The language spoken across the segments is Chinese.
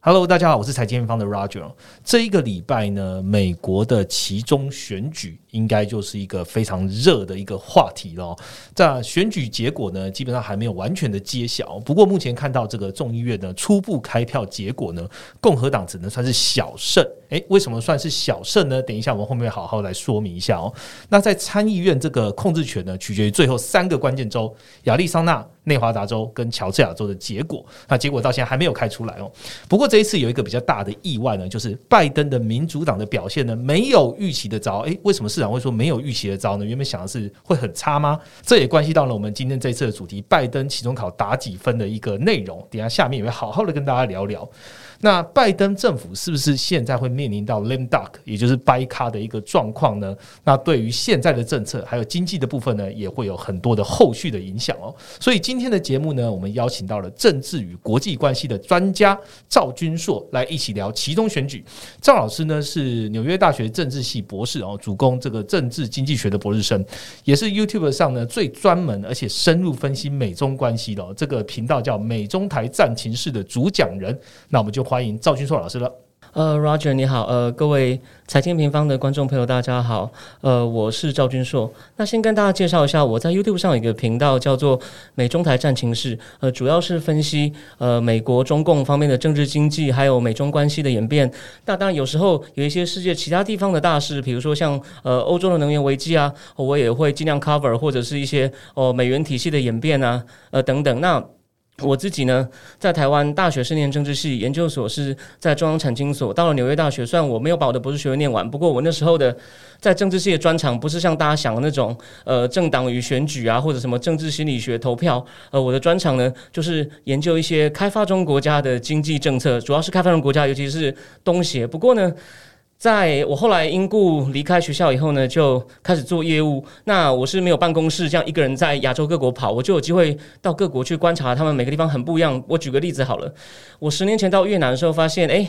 Hello，大家好，我是财经方的 Roger。这一个礼拜呢，美国的其中选举应该就是一个非常热的一个话题了。在选举结果呢，基本上还没有完全的揭晓。不过目前看到这个众议院呢初步开票结果呢，共和党只能算是小胜。诶，为什么算是小胜呢？等一下我们后面好好来说明一下哦。那在参议院这个控制权呢，取决于最后三个关键州：亚利桑那、内华达州跟乔治亚州的结果。那结果到现在还没有开出来哦。不过这一次有一个比较大的意外呢，就是拜登的民主党的表现呢没有预期的糟。诶，为什么市场会说没有预期的糟呢？原本想的是会很差吗？这也关系到了我们今天这次的主题——拜登期中考打几分的一个内容。等下下面也会好好的跟大家聊聊。那拜登政府是不是现在会面临到 lame duck，也就是掰咖的一个状况呢？那对于现在的政策还有经济的部分呢，也会有很多的后续的影响哦。所以今天的节目呢，我们邀请到了政治与国际关系的专家赵君硕来一起聊其中选举。赵老师呢是纽约大学政治系博士哦，主攻这个政治经济学的博士生，也是 YouTube 上呢最专门而且深入分析美中关系的这个频道叫美中台战情室的主讲人。那我们就。欢迎赵军硕老师了。呃，Roger 你好，呃，各位财经平方的观众朋友，大家好。呃，我是赵君硕。那先跟大家介绍一下，我在 YouTube 上有一个频道叫做“美中台战情室”，呃，主要是分析呃美国中共方面的政治经济，还有美中关系的演变。那当然有时候有一些世界其他地方的大事，比如说像呃欧洲的能源危机啊，我也会尽量 cover，或者是一些哦美元体系的演变啊，呃等等。那我自己呢，在台湾大学是念政治系，研究所是在中央产经所。到了纽约大学，虽然我没有把我的博士学位念完，不过我那时候的在政治系的专长不是像大家想的那种，呃，政党与选举啊，或者什么政治心理学投票。呃，我的专长呢，就是研究一些开发中国家的经济政策，主要是开发中国家，尤其是东协。不过呢。在我后来因故离开学校以后呢，就开始做业务。那我是没有办公室，这样一个人在亚洲各国跑，我就有机会到各国去观察他们每个地方很不一样。我举个例子好了，我十年前到越南的时候，发现哎，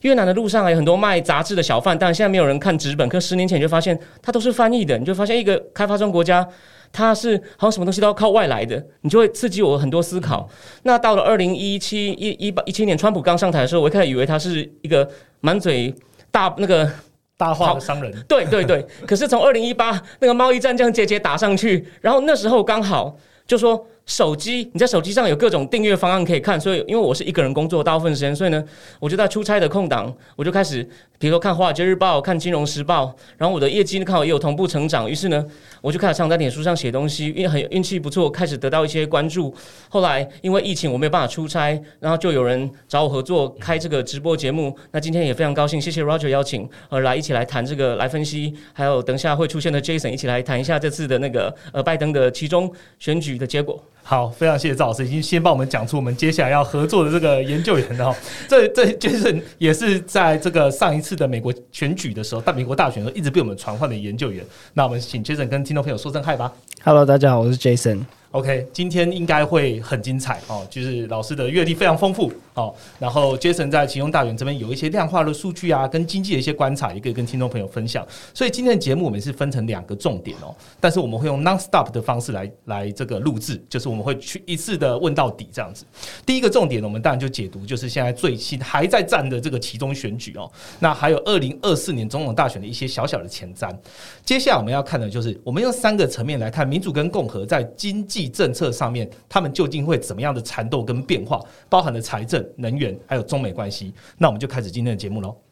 越南的路上有很多卖杂志的小贩，但现在没有人看纸本。可十年前就发现它都是翻译的，你就发现一个开发中国家，它是好像什么东西都要靠外来的，你就会刺激我很多思考。那到了二零一七一一八一七年，川普刚上台的时候，我一开始以为他是一个满嘴。大那个大话的商人，对对对。可是从二零一八那个贸易战这样节节打上去，然后那时候刚好就说。手机，你在手机上有各种订阅方案可以看，所以因为我是一个人工作大部分时间，所以呢，我就在出差的空档，我就开始，比如说看《华尔街日报》、看《金融时报》，然后我的业绩呢看好也有同步成长，于是呢，我就开始常在脸书上写东西，因为很运气不错，开始得到一些关注。后来因为疫情我没有办法出差，然后就有人找我合作开这个直播节目。那今天也非常高兴，谢谢 Roger 邀请，呃，来一起来谈这个，来分析，还有等下会出现的 Jason 一起来谈一下这次的那个呃拜登的其中选举的结果。好，非常谢谢赵老师，已经先帮我们讲出我们接下来要合作的这个研究员哈。这这就是也是在这个上一次的美国选举的时候，在美国大选的时候一直被我们传唤的研究员。那我们请 Jason 跟听众朋友说声嗨吧。Hello，大家好，我是 Jason。OK，今天应该会很精彩哦，就是老师的阅历非常丰富哦。然后 Jason 在其中大园这边有一些量化的数据啊，跟经济的一些观察，也可以跟听众朋友分享。所以今天的节目我们是分成两个重点哦，但是我们会用 non-stop 的方式来来这个录制，就是我们会去一次的问到底这样子。第一个重点呢，我们当然就解读就是现在最新还在战的这个其中选举哦，那还有二零二四年总统大选的一些小小的前瞻。接下来我们要看的就是我们用三个层面来看民主跟共和在经济。政策上面，他们究竟会怎么样的缠斗跟变化，包含了财政、能源，还有中美关系。那我们就开始今天的节目喽。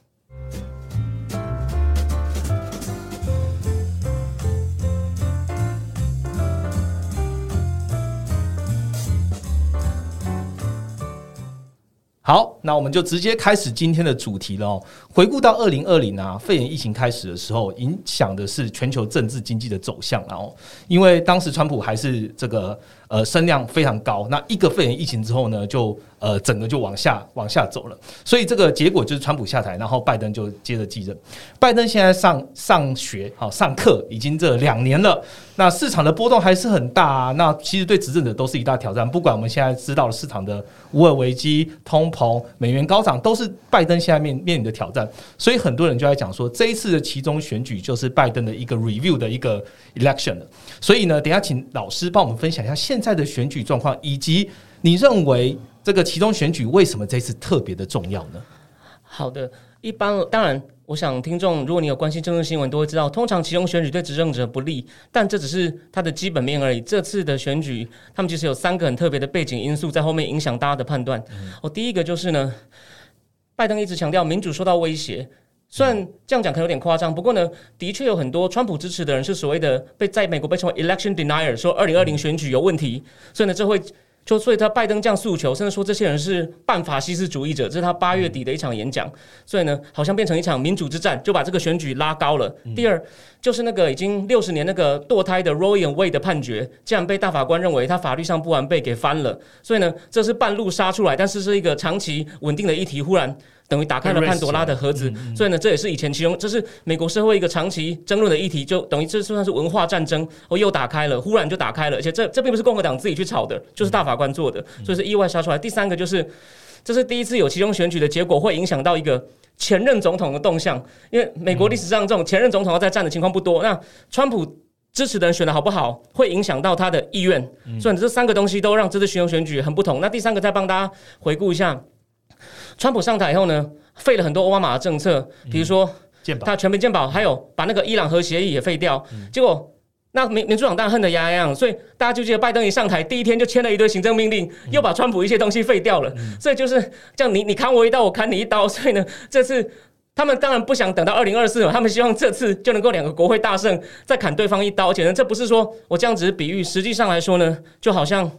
好，那我们就直接开始今天的主题了哦。回顾到二零二零啊，肺炎疫情开始的时候，影响的是全球政治经济的走向，然后因为当时川普还是这个呃声量非常高，那一个肺炎疫情之后呢，就呃整个就往下往下走了，所以这个结果就是川普下台，然后拜登就接着继任。拜登现在上上学好上课已经这两年了，那市场的波动还是很大啊。那其实对执政者都是一大挑战，不管我们现在知道了市场的无尔危机、通膨、美元高涨，都是拜登现在面面临的挑战。所以很多人就在讲说，这一次的其中选举就是拜登的一个 review 的一个 election 了。所以呢，等下请老师帮我们分享一下现在的选举状况，以及你认为这个其中选举为什么这次特别的重要呢？好的，一般当然，我想听众如果你有关心政治新闻，都会知道，通常其中选举对执政者不利，但这只是它的基本面而已。这次的选举，他们其实有三个很特别的背景因素在后面影响大家的判断。我第一个就是呢。拜登一直强调民主受到威胁，虽然这样讲可能有点夸张，不过呢，的确有很多川普支持的人是所谓的被在美国被称为 election denier，说二零二零选举有问题，所以呢，这会就所以他拜登这样诉求，甚至说这些人是半法西斯主义者，这是他八月底的一场演讲，所以呢，好像变成一场民主之战，就把这个选举拉高了。第二就是那个已经六十年那个堕胎的 Roe and Wade 的判决，竟然被大法官认为他法律上不完备给翻了，所以呢，这是半路杀出来，但是是一个长期稳定的议题，忽然。等于打开了潘多拉的盒子，所以呢，这也是以前其中这是美国社会一个长期争论的议题，就等于这算是文化战争，哦，又打开了，忽然就打开了，而且这这并不是共和党自己去炒的，就是大法官做的，所以是意外杀出来。第三个就是，这是第一次有其中选举的结果会影响到一个前任总统的动向，因为美国历史上这种前任总统要在战的情况不多，那川普支持的人选的好不好，会影响到他的意愿，所以这三个东西都让这次巡游选举很不同。那第三个再帮大家回顾一下。川普上台以后呢，废了很多奥巴马的政策，比如说他全民健保，还有把那个伊朗核协议也废掉。结果那民民主党当然恨得牙痒，所以大家就记得拜登一上台第一天就签了一堆行政命令，又把川普一些东西废掉了。所以就是这样，你你砍我一刀，我砍你一刀。所以呢，这次他们当然不想等到二零二四他们希望这次就能够两个国会大胜，再砍对方一刀。而且呢，这不是说我这样只是比喻，实际上来说呢，就好像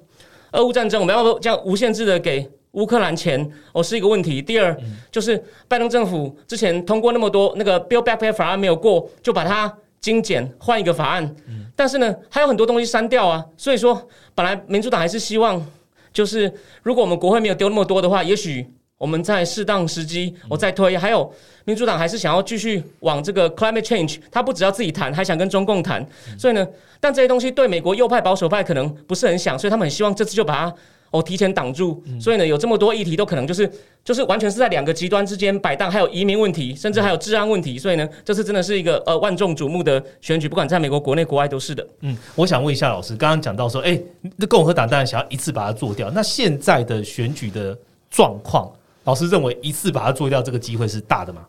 俄乌战争，我们要这样无限制的给。乌克兰钱哦是一个问题。第二就是拜登政府之前通过那么多那个 Build Back Better 法案没有过，就把它精简换一个法案。但是呢，还有很多东西删掉啊。所以说，本来民主党还是希望，就是如果我们国会没有丢那么多的话，也许我们在适当时机我再推。还有民主党还是想要继续往这个 Climate Change，他不只要自己谈，还想跟中共谈。所以呢，但这些东西对美国右派保守派可能不是很想，所以他们很希望这次就把它。哦，提前挡住，所以呢，有这么多议题都可能就是就是完全是在两个极端之间摆荡，还有移民问题，甚至还有治安问题，所以呢，这次真的是一个呃万众瞩目的选举，不管在美国国内国外都是的。嗯，我想问一下老师，刚刚讲到说，哎，那共和党当然想要一次把它做掉，那现在的选举的状况？老师认为一次把它做掉这个机会是大的吗？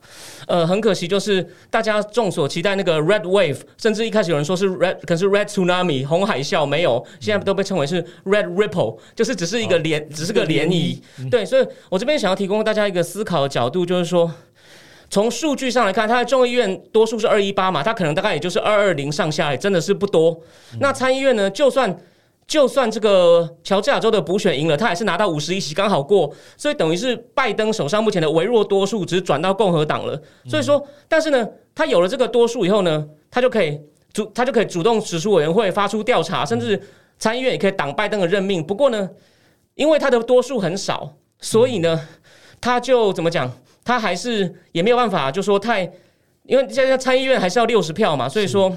呃，很可惜，就是大家众所期待那个 Red Wave，甚至一开始有人说是 Red，可是 Red Tsunami 红海啸没有，现在都被称为是 Red Ripple，就是只是一个涟，只是个涟漪。对，所以我这边想要提供大家一个思考的角度，就是说，从数据上来看，它的众议院多数是二一八嘛，它可能大概也就是二二零上下，也真的是不多。那参议院呢，就算。就算这个乔治亚州的补选赢了，他还是拿到五十一席，刚好过，所以等于是拜登手上目前的微弱多数只转到共和党了。所以说，但是呢，他有了这个多数以后呢，他就可以主，他就可以主动指出委员会发出调查，甚至参议院也可以挡拜登的任命。不过呢，因为他的多数很少，所以呢，他就怎么讲，他还是也没有办法，就说太，因为现在参议院还是要六十票嘛，所以说。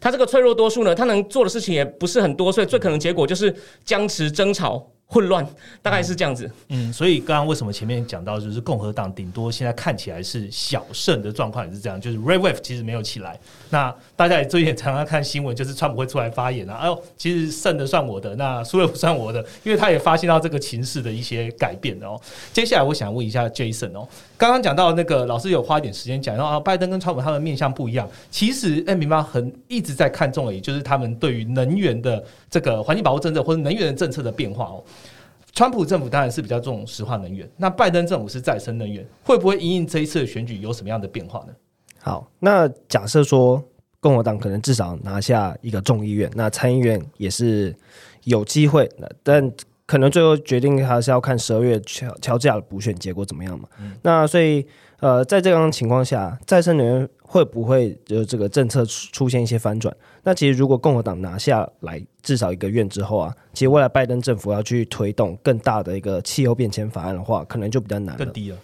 他这个脆弱多数呢，他能做的事情也不是很多，所以最可能结果就是僵持、争吵。混乱大概是这样子，嗯，所以刚刚为什么前面讲到就是共和党顶多现在看起来是小胜的状况也是这样，就是 Red Wave 其实没有起来。那大家也最近常常看新闻，就是川普会出来发言啊，哎呦，其实胜的算我的，那输了不算我的，因为他也发现到这个情势的一些改变哦。接下来我想问一下 Jason 哦，刚刚讲到那个老师有花一点时间讲，然后啊，拜登跟川普他们面向不一样，其实哎，明白很一直在看重，也就是他们对于能源的这个环境保护政策或者能源的政策的变化哦。川普政府当然是比较重石化能源，那拜登政府是再生能源，会不会因应这一次的选举有什么样的变化呢？好，那假设说共和党可能至少拿下一个众议院，那参议院也是有机会，但可能最后决定还是要看十二月乔乔治亚的补选结果怎么样嘛。嗯那所以呃，在这样的情况下，再生能源会不会就这个政策出出现一些翻转？那其实如果共和党拿下来至少一个月之后啊，其实未来拜登政府要去推动更大的一个气候变迁法案的话，可能就比较难了更。低了。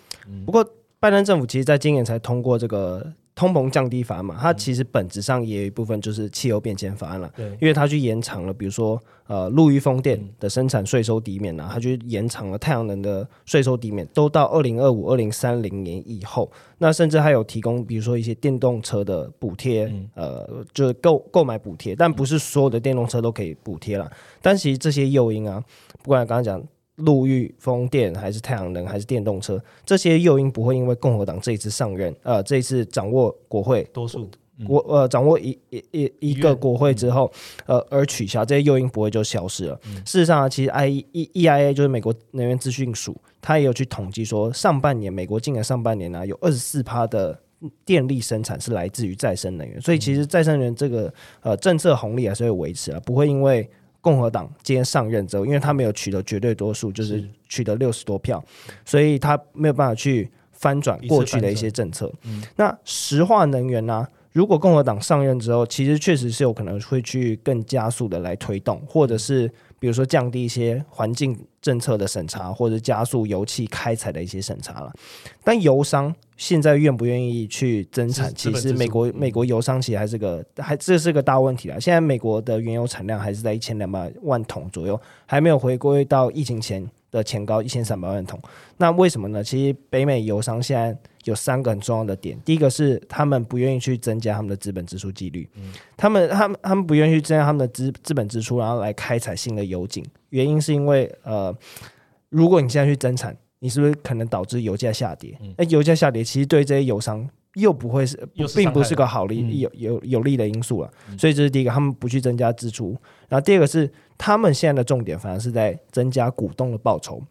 不过，拜登政府其实在今年才通过这个通膨降低法案嘛，它其实本质上也有一部分就是汽油变迁法案了，对。因为它去延长了，比如说呃陆域风电的生产税收抵免啊，它去延长了太阳能的税收抵免，都到二零二五、二零三零年以后。那甚至还有提供，比如说一些电动车的补贴，呃，就是购购买补贴，但不是所有的电动车都可以补贴了。但其实这些诱因啊，不管刚刚讲陆域风电还是太阳能还是电动车，这些诱因不会因为共和党这一次上任，呃，这一次掌握国会多数国呃掌握一一一一个国会之后，呃而取消这些诱因不会就消失了。事实上啊，其实 I E E I A 就是美国能源资讯署，它也有去统计说，上半年美国今年上半年呢、啊有二十四趴的。电力生产是来自于再生能源，所以其实再生能源这个呃政策红利还是会维持啊，不会因为共和党今天上任之后，因为他没有取得绝对多数，就是取得六十多票，所以他没有办法去翻转过去的一些政策。那石化能源呢、如果共和党上任之后，其实确实是有可能会去更加速的来推动，或者是比如说降低一些环境政策的审查，或者加速油气开采的一些审查了。但油商现在愿不愿意去增产，其实美国嗯美国油商其实还是个还这是个大问题啊。现在美国的原油产量还是在一千两百万桶左右，还没有回归到疫情前的前高一千三百万桶。那为什么呢？其实北美油商现在有三个很重要的点，第一个是他们不愿意去增加他们的资本支出几率，他们他们他们不愿意去增加他们的资资本支出，然后来开采新的油井。原因是因为呃，如果你现在去增产，你是不是可能导致油价下跌？那、油价下跌其实对这些油商又不会是并不是个好利、嗯有有有利的因素了。所以这是第一个，他们不去增加支出。然后第二个是他们现在的重点反而是在增加股东的报酬，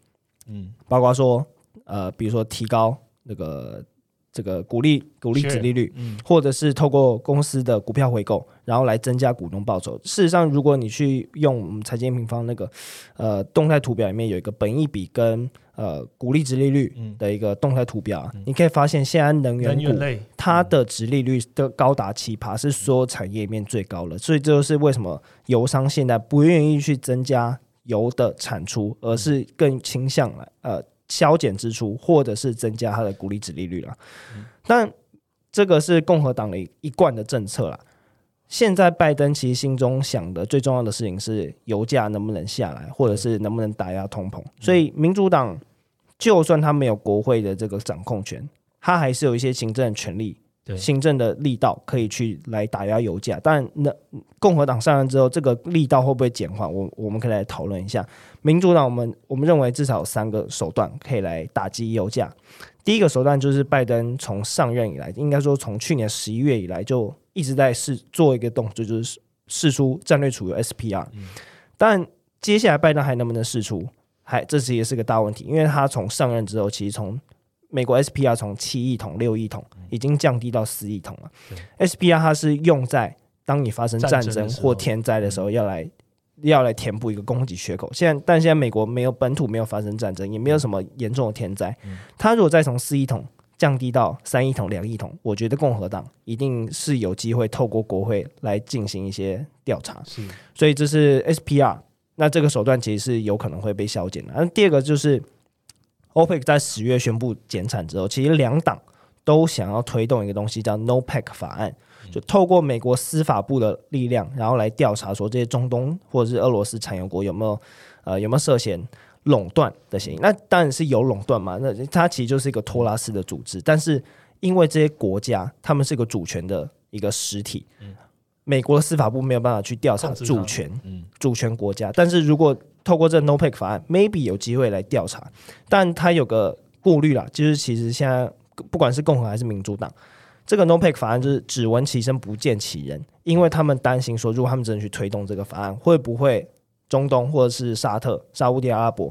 嗯，包括说呃，比如说提高那个这个股利股利值利率，嗯。或者是透过公司的股票回购，然后来增加股东报酬。事实上，如果你去用我们财经平方那个呃动态图表里面有一个本益比跟呃股利值利率的一个动态图表啊，你可以发现现在能源股它的值利率的高达奇葩，是所有产业里面最高了，所以这就是为什么油商现在不愿意去增加油的产出，而是更倾向来呃削减支出，或者是增加它的股利值利率了。但这个是共和党的一一贯的政策啦。现在拜登其实心中想的最重要的事情是油价能不能下来，或者是能不能打压通膨。所以民主党就算他没有国会的这个掌控权，他还是有一些行政的权利对行政的力道可以去来打压油价。但那共和党上任之后，这个力道会不会减缓？我我们可以来讨论一下。民主党我们我们认为至少有三个手段可以来打击油价。第一个手段就是拜登从上任以来，应该说从去年十一月以来就一直在试做一个动作，就是试出战略储油 SPR。但接下来拜登还能不能试出，还这是也是个大问题，因为他从上任之后，其实从美国 SPR 从七亿桶、六亿桶已经降低到四亿桶了。SPR 它是用在当你发生战争或天灾的时候要来。要来填补一个供给缺口，现在但现在美国没有本土没有发生战争，也没有什么严重的天灾。它如果再从四亿桶降低到三亿桶、两亿桶，我觉得共和党一定是有机会透过国会来进行一些调查。是所以这是 SPR，那这个手段其实是有可能会被削减的。那第二个就是 OPEC 在十月宣布减产之后，其实两党都想要推动一个东西叫 NOPEC 法案，就透过美国司法部的力量，然后来调查说这些中东或者是俄罗斯产油国有没有呃有没有涉嫌垄断的嫌疑。那当然是有垄断嘛，那它其实就是一个托拉斯的组织，但是因为这些国家他们是个主权的一个实体。美国的司法部没有办法去调查主权，嗯主权国家。但是如果透过这 NOPEC 法案，maybe 有机会来调查，但它有个顾虑啦，就是其实现在不管是共和还是民主党，这个 NOPEC 法案就是只闻其声不见其人，因为他们担心说，如果他们真的去推动这个法案，会不会中东或者是沙特、沙乌地阿拉伯，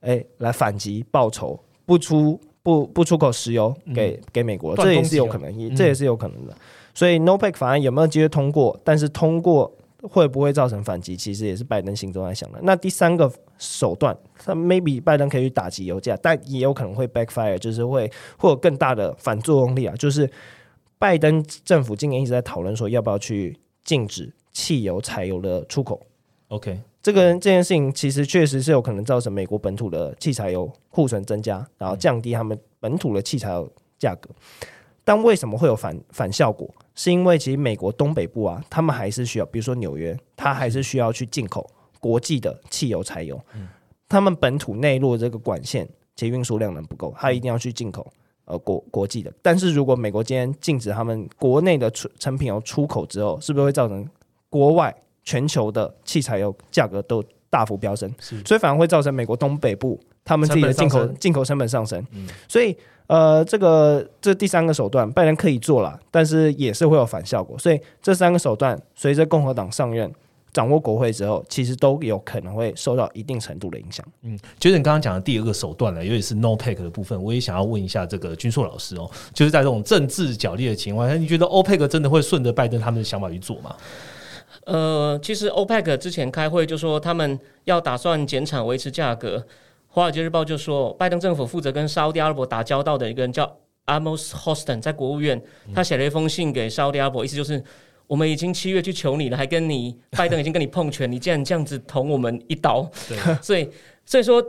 哎，来反击报仇，不出不不出口石油给、给美国，这也是有可能，也这也是有可能的。所以 NOPEC 法案有没有机会通过？但是通过会不会造成反击，其实也是拜登心中在想的。那第三个手段，他 maybe 拜登可以去打击油价，但也有可能会 backfire，就是会会有更大的反作用力啊。就是拜登政府今年一直在讨论说，要不要去禁止汽油、柴油的出口。OK，这个这件事情其实确实是有可能造成美国本土的汽柴油库存增加，然后降低他们本土的汽柴油价格。但为什么会有反反效果？是因为其实美国东北部啊，他们还是需要，比如说纽约，它还是需要去进口国际的汽油、柴油。嗯他们本土内陆这个管线其运输量能不够，它一定要去进口呃国国际的。但是如果美国今天禁止他们国内的出成品油出口之后，是不是会造成国外全球的汽柴油价格都大幅飙升？所以反而会造成美国东北部他们自己的进口进口成本上升。嗯所以呃，这个这第三个手段，拜登可以做了，但是也是会有反效果。所以这三个手段，随着共和党上任。掌握国会之后，其实都有可能会受到一定程度的影响。嗯就是你刚刚讲的第二个手段呢，尤其是 no pack 的部分，我也想要问一下这个军硕老师哦，就是在这种政治角力的情况下，你觉得 OPEC 真的会顺着拜登他们的想法去做吗？呃，其实 OPEC 之前开会就说他们要打算减产维持价格。华尔街日报就说，拜登政府负责跟沙特阿拉伯打交道的一个人叫 Amos Houston，在国务院，他写了一封信给沙特阿拉伯，意思就是我们已经七月去求你了，还跟你拜登已经跟你碰拳，你竟然这样子捅我们一刀，对，所以所以说。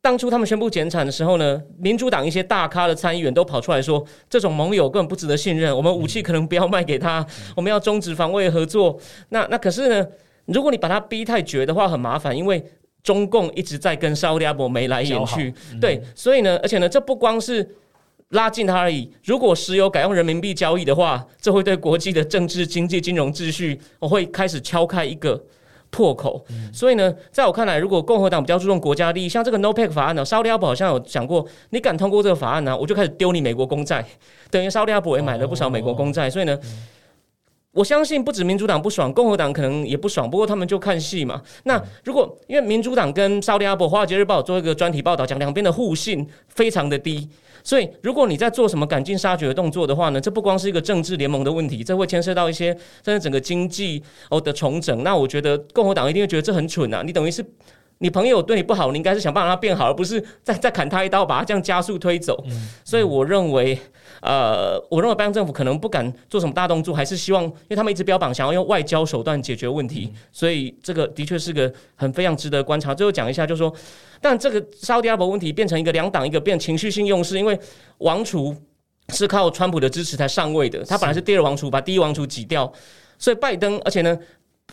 当初他们宣布减产的时候呢，民主党一些大咖的参议员都跑出来说，这种盟友根本不值得信任，我们武器可能不要卖给他，我们要终止防卫合作。那那可是呢，如果你把他逼太绝的话，很麻烦，因为中共一直在跟沙特阿伯眉来眼去，对，所以呢，而且呢，这不光是拉近它而已。如果石油改用人民币交易的话，这会对国际的政治、经济、金融秩序，我会开始敲开一个。破口，所以呢，在我看来，如果共和党比较注重国家利益，像这个 NOPEC 法案呢，沙特阿伯好像有讲过，你敢通过这个法案呢，我就开始丢你美国公债，等于沙特阿伯也买了不少美国公债，所以呢。我相信不止民主党不爽，共和党可能也不爽。不过他们就看戏嘛。那如果因为民主党跟沙特阿伯《华尔街日报》做一个专题报道，讲两边的互信非常的低，所以如果你在做什么赶尽杀绝的动作的话呢，这不光是一个政治联盟的问题，这会牵涉到一些甚至整个经济哦的重整。那我觉得共和党一定会觉得这很蠢啊！你等于是你朋友对你不好，你应该是想办法让他变好，而不是再再砍他一刀，把他这样加速推走。所以我认为。呃，我认为拜登政府可能不敢做什么大动作，还是希望，因为他们一直标榜想要用外交手段解决问题，所以这个的确是个很非常值得观察。最后讲一下，就是说，但这个沙特阿拉伯问题变成一个两党一个变情绪性用事，因为王储是靠川普的支持才上位的，他本来是第二王储，把第一王储挤掉，所以拜登，而且呢。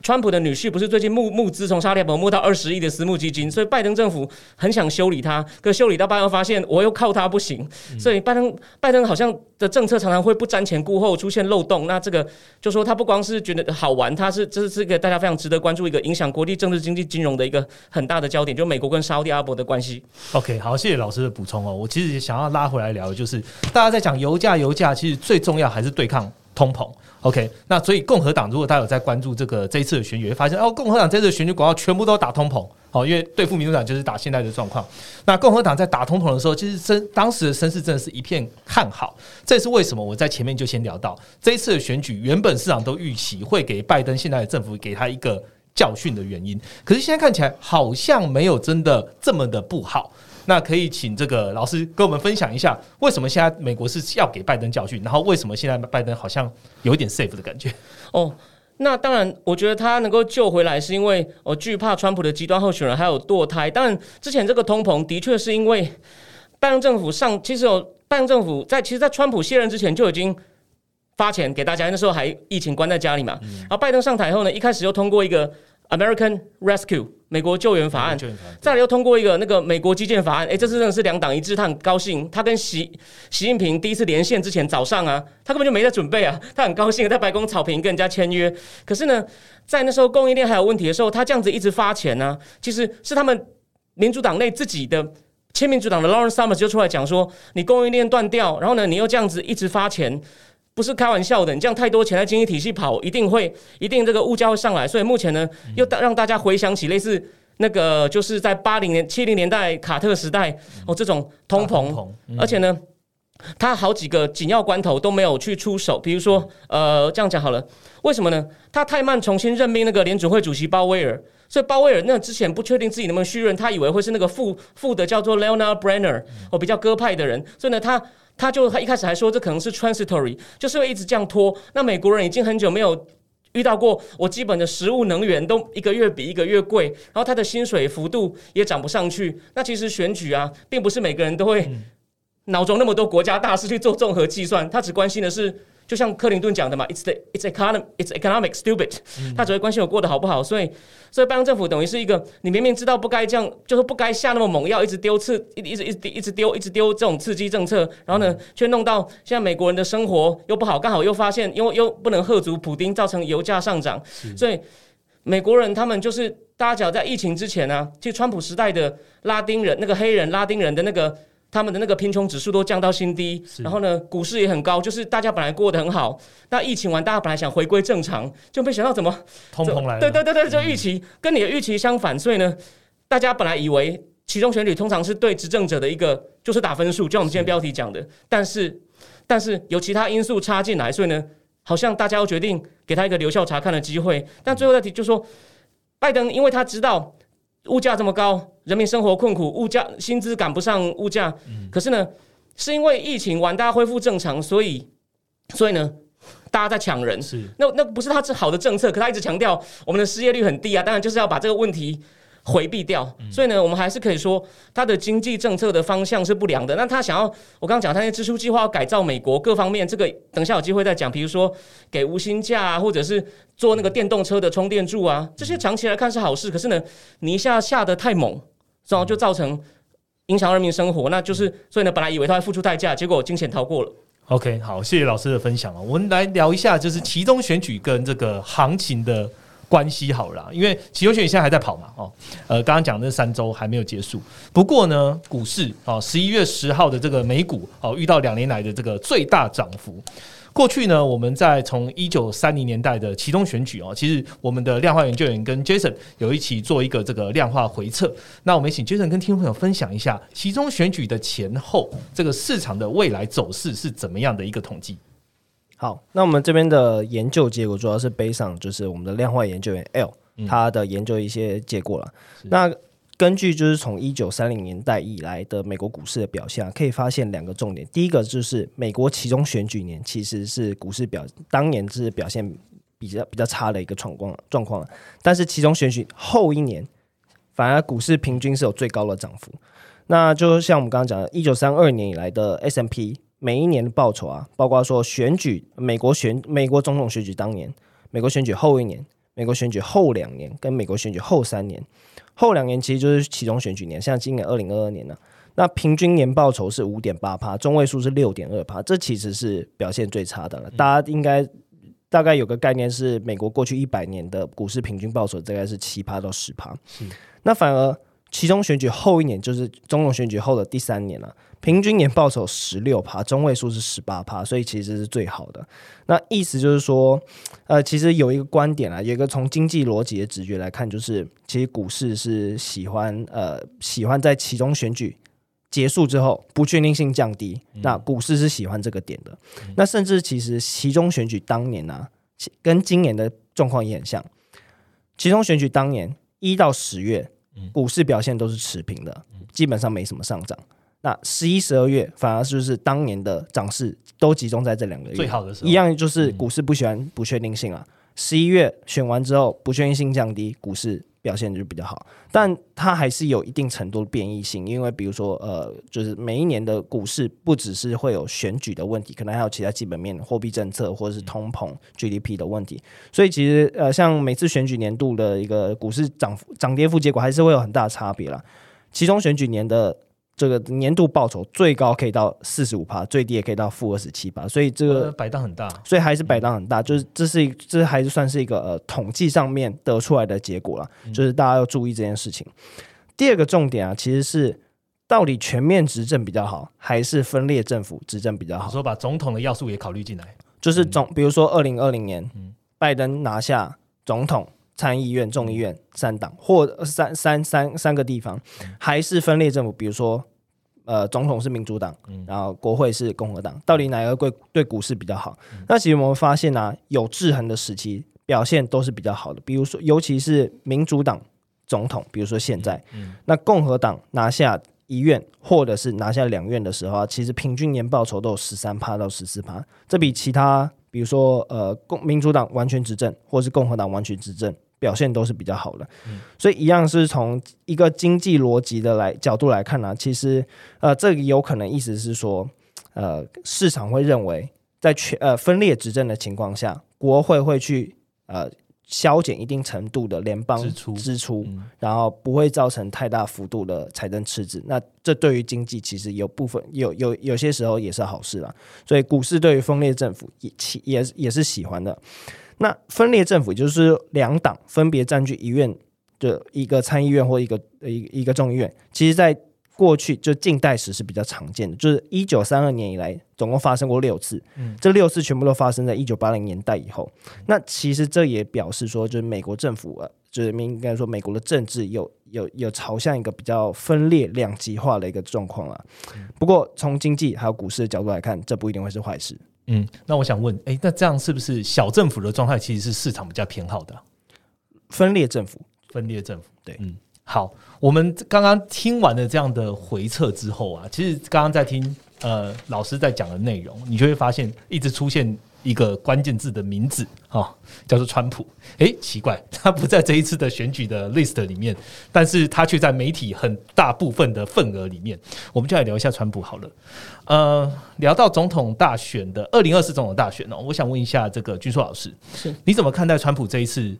川普的女婿不是最近募募资从沙特伯募到二十亿的私募基金，所以拜登政府很想修理他，可修理到半又发现我又靠他不行，所以拜登拜登好像的政策常常会不瞻前顾后，出现漏洞。那这个就说他不光是觉得好玩，他是这是一个大家非常值得关注一个影响国际政治、经济、金融的一个很大的焦点，就美国跟沙特阿拉伯的关系。OK，好，谢谢老师的补充哦。我其实想要拉回来聊，就是大家在讲油价，油价其实最重要还是对抗通膨。OK，那所以共和党如果大家有在关注这个这一次的选举，会发现哦，共和党这次的选举广告全部都打通膨，哦，因为对付民主党就是打现在的状况。那共和党在打通膨的时候，其实声当时的声势真的是一片看好。这是为什么？我在前面就先聊到这一次的选举，原本市场都预期会给拜登现在的政府给他一个教训的原因，可是现在看起来好像没有真的这么的不好。那可以请这个老师跟我们分享一下，为什么现在美国是要给拜登教训，然后为什么现在拜登好像有一点 safe 的感觉？哦，那当然，我觉得他能够救回来，是因为我惧怕川普的极端候选人还有堕胎。当然，之前这个通膨的确是因为拜登政府上，其实有拜登政府在其实，在川普卸任之前就已经发钱给大家，那时候还疫情关在家里嘛。然后拜登上台后呢，一开始又通过一个 American Rescue 美国救援法案，再来又通过一个那个美国基建法案，诶，这次真的是两党一致，他很高兴。他跟习习近平第一次连线之前早上啊，他根本就没在准备啊，他很高兴在白宫草坪跟人家签约。可是呢，在那时候供应链还有问题的时候，他这样子一直发钱呢、其实是他们民主党内自己的。亲民主党的 Lawrence Summers 就出来讲说，你供应链断掉，然后呢，你又这样子一直发钱，不是开玩笑的。你这样太多钱在经济体系跑，一定会一定这个物价会上来。所以目前呢，又大让大家回想起类似那个就是在八零年、七零年代卡特时代哦这种通膨，嗯而且呢。他好几个紧要关头都没有去出手，比如说，呃，这样讲好了，为什么呢？他太慢重新任命那个联准会主席鲍威尔，所以鲍威尔那之前不确定自己能不能续任，他以为会是那个副副的叫做 Leonard Brenner 哦，比较鸽派的人，所以呢，他他就他一开始还说这可能是 transitory，就是会一直这样拖。那美国人已经很久没有遇到过，我基本的食物能源都一个月比一个月贵，然后他的薪水幅度也涨不上去。那其实选举啊，并不是每个人都会。脑中那么多国家大事去做综合计算，他只关心的是，就像克林顿讲的嘛，it's the it's economic it's economic stupid，他只会关心我过得好不好。所以，所以拜登政府等于是一个，你明明知道不该这样，就是不该下那么猛药，一直丢刺，一一直一直一直丢，一直丢这种刺激政策，然后呢，却弄到现在美国人的生活又不好，刚好又发现，因为又不能喝足普丁，造成油价上涨，所以美国人他们就是大家讲在疫情之前呢，其实川普时代的拉丁人那个黑人拉丁人的那个。他们的那个贫穷指数都降到新低，然后呢，股市也很高，就是大家本来过得很好。那疫情完，大家本来想回归正常，就没想到怎么通膨来了。对对对对，就预期跟你的预期相反，所以呢，大家本来以为其中选举通常是对执政者的一个就是打分数，就像我们今天标题讲的。但是但是有其他因素插进来，所以呢，好像大家又决定给他一个留校查看的机会。但最后的题就说，拜登因为他知道。物价这么高，人民生活困苦，物价薪资赶不上物价。可是呢，是因为疫情完，大家恢复正常，所以，所以呢，大家在抢人。是，那那不是他是好的政策，可他一直强调我们的失业率很低啊。当然就是要把这个问题。回避掉，所以呢，我们还是可以说，他的经济政策的方向是不良的。那他想要，我刚刚讲，他那支出计划要改造美国各方面，这个等下有机会再讲。比如说给无薪假啊，或者是做那个电动车的充电柱啊，这些长期来看是好事。可是呢，你一下下的太猛，然后就造成影响人民生活，那就是所以呢，本来以为他会付出代价，结果惊险逃过了。OK，好，谢谢老师的分享了。我们来聊一下，就是其中选举跟这个行情的。关系好了，因为期油选现在还在跑嘛，哦，呃，刚刚讲那三周还没有结束。不过呢，股市啊，十一月十号的这个美股哦，遇到两年来的这个最大涨幅。过去呢，我们在从一九三零年代的其中选举哦，其实我们的量化研究员跟 Jason 有一起做一个这个量化回测。那我们请 Jason 跟听众朋友分享一下其中选举的前后这个市场的未来走势是怎么样的一个统计。好，那我们这边的研究结果主要是背上，就是我们的量化研究员 L 他的研究一些结果了。那根据就是从一九三零年代以来的美国股市的表现，可以发现两个重点。第一个就是美国其中选举年其实是股市表当年是表现比较比较差的一个状况状况，但是其中选举后一年反而股市平均是有最高的涨幅。那就像我们刚刚讲的，一九三二年以来的 S M P。每一年的报酬啊，包括说选举，美国选美国总统选举当年，美国选举后一年，美国选举后两年，跟美国选举后三年，后两年其实就是其中选举年，像今年二零二二年呢，那平均年报酬是五点八趴，中位数是六点二趴，这其实是表现最差的了。大家应该大概有个概念是，美国过去一百年的股市平均报酬大概是七趴到十趴，那反而其中选举后一年，就是总统选举后的第三年了。平均年报酬十六趴，中位数是十八趴，所以其实是最好的。那意思就是说，呃，其实有一个观点啊，有一个从经济逻辑的直觉来看，就是其实股市是喜欢呃喜欢在其中选举结束之后不确定性降低，那股市是喜欢这个点的。那甚至其实其中选举当年呢，跟今年的状况也很像。其中选举当年一到十月，股市表现都是持平的，基本上没什么上涨。那十一、十二月反而就是当年的涨势都集中在这两个月，最好的时候。一样就是股市不喜欢不确定性啊。十一月选完之后，不确定性降低，股市表现就比较好，但它还是有一定程度的变异性，因为比如说呃，就是每一年的股市不只是会有选举的问题，可能还有其他基本面、货币政策或者是通膨、GDP 的问题，所以其实呃，像每次选举年度的一个股市涨涨跌幅结果还是会有很大的差别啦。其中选举年的。这个年度报酬最高可以到四十五趴，最低也可以到负二十七趴，所以这个摆荡很大，所以还是摆荡很大，就是这是一这还是算是一个呃统计上面得出来的结果了，就是大家要注意这件事情。第二个重点啊，其实是到底全面执政比较好，还是分裂政府执政比较好？说把总统的要素也考虑进来，就是总比如说二零二零年，拜登拿下总统。参议院、众议院三党或三三三三个地方，还是分裂政府。比如说，呃总统是民主党，然后国会是共和党，到底哪一个对对股市比较好？那其实我们发现呢、有制衡的时期表现都是比较好的，比如说尤其是民主党总统，比如说现在，那共和党拿下一院或者是拿下两院的时候啊，其实平均年报酬都有十三趴到十四趴，这比其他比如说呃共民主党完全执政或是共和党完全执政表现都是比较好的。所以一样是从一个经济逻辑的来角度来看呢、其实呃这个有可能意思是说，呃市场会认为在全呃分裂执政的情况下，国会会去呃削减一定程度的联邦支出支出，嗯然后不会造成太大幅度的财政赤字。那这对于经济其实有部分有有有些时候也是好事啦。所以股市对于分裂政府也其也也是喜欢的。那分裂政府就是两党分别占据一院的一个参议院或一个一一个众议院，其实在过去就近代史是比较常见的，就是一九三二年以来总共发生过六次，这六次全部都发生在一九八零年代以后。那其实这也表示说，就是美国政府啊，就是应该说美国的政治有有有朝向一个比较分裂两极化的一个状况啊。不过从经济还有股市的角度来看，这不一定会是坏事。嗯，那我想问，哎，那这样是不是小政府的状态其实是市场比较偏好的啊、分裂政府，分裂政府？对。嗯，好，我们刚刚听完了这样的回测之后啊，其实刚刚在听呃老师在讲的内容，你就会发现一直出现一个关键字的名字啊、哦叫做川普。诶，奇怪，他不在这一次的选举的 list 里面，但是他却在媒体很大部分的份额里面。我们就来聊一下川普好了。呃，聊到总统大选的二零二四总统大选哦，我想问一下这个军硕老师，是你怎么看待川普这一次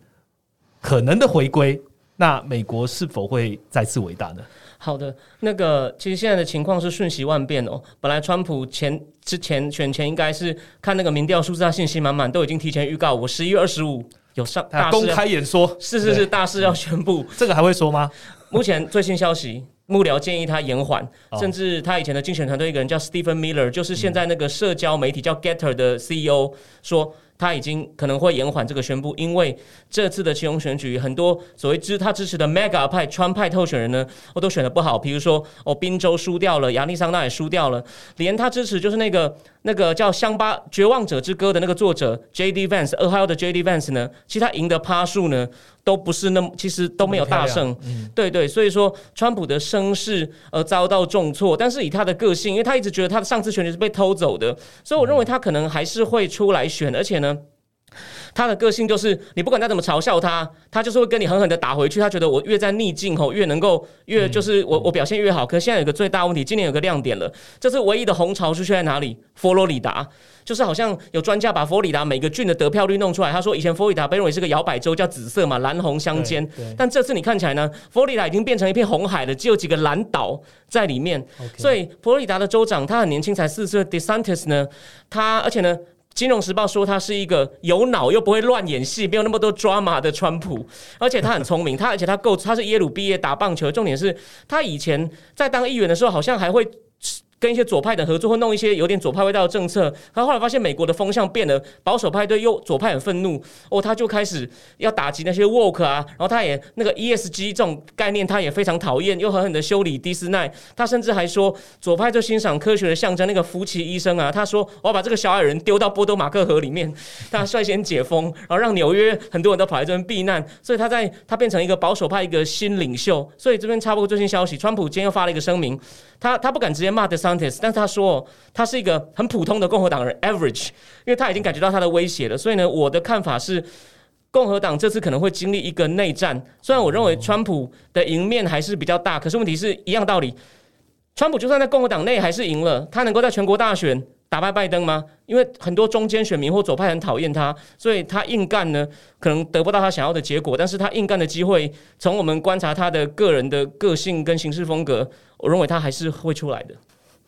可能的回归？那美国是否会再次伟大呢？好的，那个其实现在的情况是瞬息万变哦。本来川普前之前选前应该是看那个民调数字，他信心满满，都已经提前预告我十一月二十五有上大事，开演说，是是是大事要宣布。这个还会说吗？目前最新消息，幕僚建议他延缓，哦甚至他以前的竞选团队一个人叫 Stephen Miller，就是现在那个社交媒体叫 Getter 的 CEO 说。他已经可能会延缓这个宣布，因为这次的其中选举，很多所谓支他支持的 Mega 派川派候选人呢，我都选的不好。比如说，哦，宾州输掉了，亚利桑那也输掉了，连他支持就是那个那个叫《乡巴绝望者之歌》的那个作者 J.D. Vance，二号的 J.D. Vance 呢，其实他赢的趴数呢都不是那么，其实都没有大胜。对对，所以说川普的声势呃遭到重挫，但是以他的个性，因为他一直觉得他的上次选举是被偷走的，所以我认为他可能还是会出来选，而且呢。他的个性就是，你不管他怎么嘲笑他，他就是会跟你狠狠的打回去。他觉得我越在逆境吼，越能够越就是我我表现越好。可是现在有个最大问题，今年有个亮点了，这次唯一的红潮出现在哪里？佛罗里达，就是好像有专家把佛罗里达每个郡的得票率弄出来。他说以前佛罗里达被认为是个摇摆州，叫紫色嘛，蓝红相间。但这次你看起来呢，佛罗里达已经变成一片红海了，只有几个蓝岛在里面。所以佛罗里达的州长他很年轻，才四十岁，DeSantis 呢，他而且呢。《金融时报》说他是一个有脑又不会乱演戏、没有那么多 drama 的川普，而且他很聪明，他而且他够，他是耶鲁毕业打棒球，重点是他以前在当议员的时候，好像还会。跟一些左派的合作，或弄一些有点左派味道的政策，然后来发现美国的风向变了，保守派对右左派很愤怒，哦，他就开始要打击那些 woke 啊，然后他也那个 ESG 这种概念，他也非常讨厌，又狠狠的修理迪斯奈，他甚至还说左派最欣赏科学的象征，那个福奇医生啊，他说我要把这个小矮人丢到波多马克河里面，他率先解封，然后让纽约很多人都跑来这边避难，所以他在他变成一个保守派一个新领袖，所以这边插播最新消息，川普今天又发了一个声明，他他不敢直接骂但是他说他是一个很普通的共和党人 average，因为他已经感觉到他的威胁了，所以呢，我的看法是。共和党这次可能会经历一个内战，虽然我认为川普的赢面还是比较大，可是问题是一样道理。川普就算在共和党内还是赢了，他能够在全国大选打败拜登吗？因为很多中间选民或左派很讨厌他，所以他硬干呢，可能得不到他想要的结果。但是他硬干的机会，从我们观察他的个人的个性跟行事风格，我认为他还是会出来的。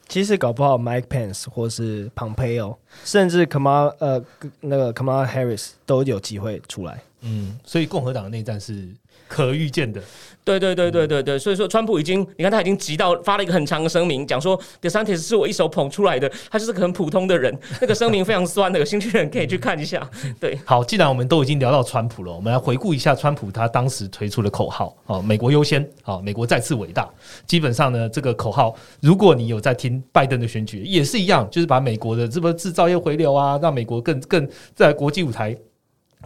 其实搞不好 Mike Pence 或是 Pompeo，甚至 Kamal 呃那个 Kamala Harris 都有机会出来。嗯，所以共和党的内战是可预见的。对对对对对对，所以说川普已经，你看他已经急到发了一个很长的声明，讲说 DeSantis 是我一手捧出来的，他就是个很普通的人，那个声明非常酸的，有兴趣的人可以去看一下。对，好，既然我们都已经聊到川普了，我们来回顾一下川普他当时推出的口号哦，美国优先，好，美国再次伟大。基本上呢，这个口号，如果你有在听拜登的选举，也是一样，就是把美国的这个制造业回流啊，让美国更更在国际舞台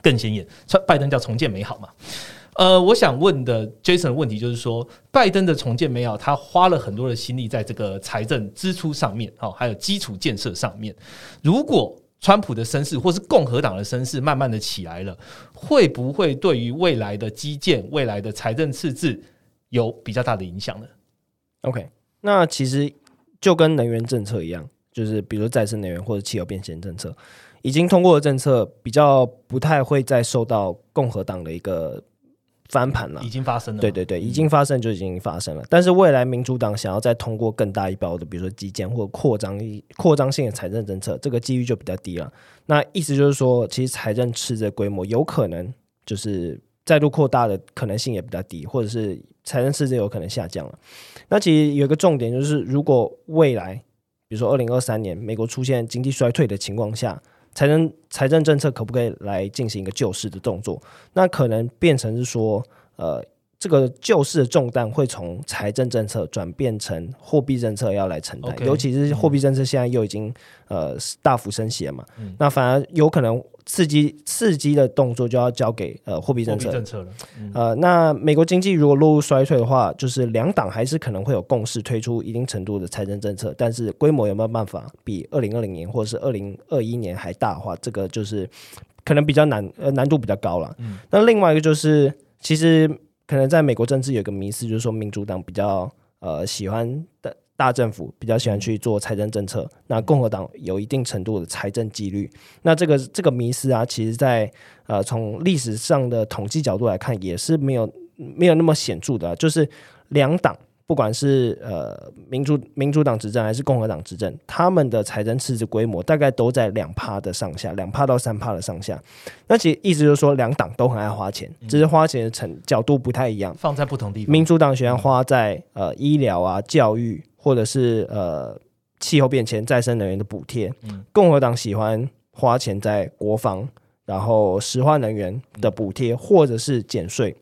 更显眼。川拜登叫重建美好嘛。呃，我想问的 Jason 的问题就是说，拜登的重建没有，他花了很多的心力在这个财政支出上面，哦，还有基础建设上面。如果川普的声势或是共和党的声势慢慢的起来了，会不会对于未来的基建、未来的财政赤字有比较大的影响呢？OK，那其实就跟能源政策一样，就是比如再生能源或者汽油变现政策，已经通过的政策，比较不太会再受到共和党的一个。翻盘了，已经发生了。对对对，已经发生就已经发生了。但是未来民主党想要再通过更大一包的，比如说基建或扩张扩张性的财政政策，这个机遇就比较低了。那意思就是说，其实财政赤字规模有可能就是再度扩大的可能性也比较低，或者是财政赤字有可能下降了。那其实有一个重点就是，如果未来比如说二零二三年美国出现经济衰退的情况下。财政财政政策可不可以来进行一个救市的动作？那可能变成是说，呃，这个救市的重担会从财政政策转变成货币政策要来承担，尤其是货币政策现在又已经呃大幅升息了嘛，那反而有可能。刺激刺激的动作就要交给呃货币政策政策了，呃，那美国经济如果落入衰退的话，就是两党还是可能会有共识推出一定程度的财政政策，但是规模有没有办法比二零二零年或者是二零二一年还大的话，这个就是可能比较难，呃，难度比较高了。那另外一个就是，其实可能在美国政治有个迷思，就是说民主党比较呃喜欢的。大政府比较喜欢去做财政政策，那共和党有一定程度的财政纪律。那这个这个迷思啊，其实在呃从历史上的统计角度来看，也是没有没有那么显著的，就是两党。不管是呃民主民主党执政还是共和党执政，他们的财政赤字规模大概都在两趴的上下，两趴到三趴的上下。那其实意思就是说，两党都很爱花钱，只是花钱的程角度不太一样，放在不同地方。民主党喜欢花在呃医疗啊、教育，或者是呃气候变迁、再生能源的补贴。共和党喜欢花钱在国防，然后石化能源的补贴，或者是减税。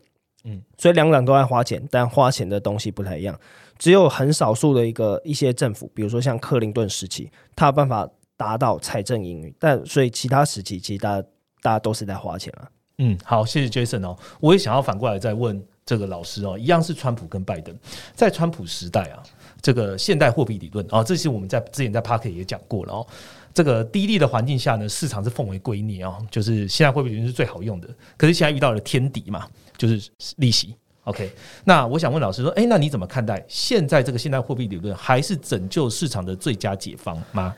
嗯，所以两党都在花钱，但花钱的东西不太一样。只有很少数的一个一些政府，比如说像克林顿时期，他有办法达到财政盈余，但所以其他时期其实大家大家都是在花钱啊。嗯，好，谢谢 Jason 哦。我也想要反过来再问这个老师哦，一样是川普跟拜登，在川普时代啊，这个现代货币理论啊，这些我们在之前在 Park 也讲过了哦。这个低利的环境下呢，市场是奉为圭臬啊，就是现在货币理论是最好用的。可是现在遇到了天敌嘛。就是利息，OK。那我想问老师说，哎，那你怎么看待现在这个现代货币理论，还是拯救市场的最佳解方吗？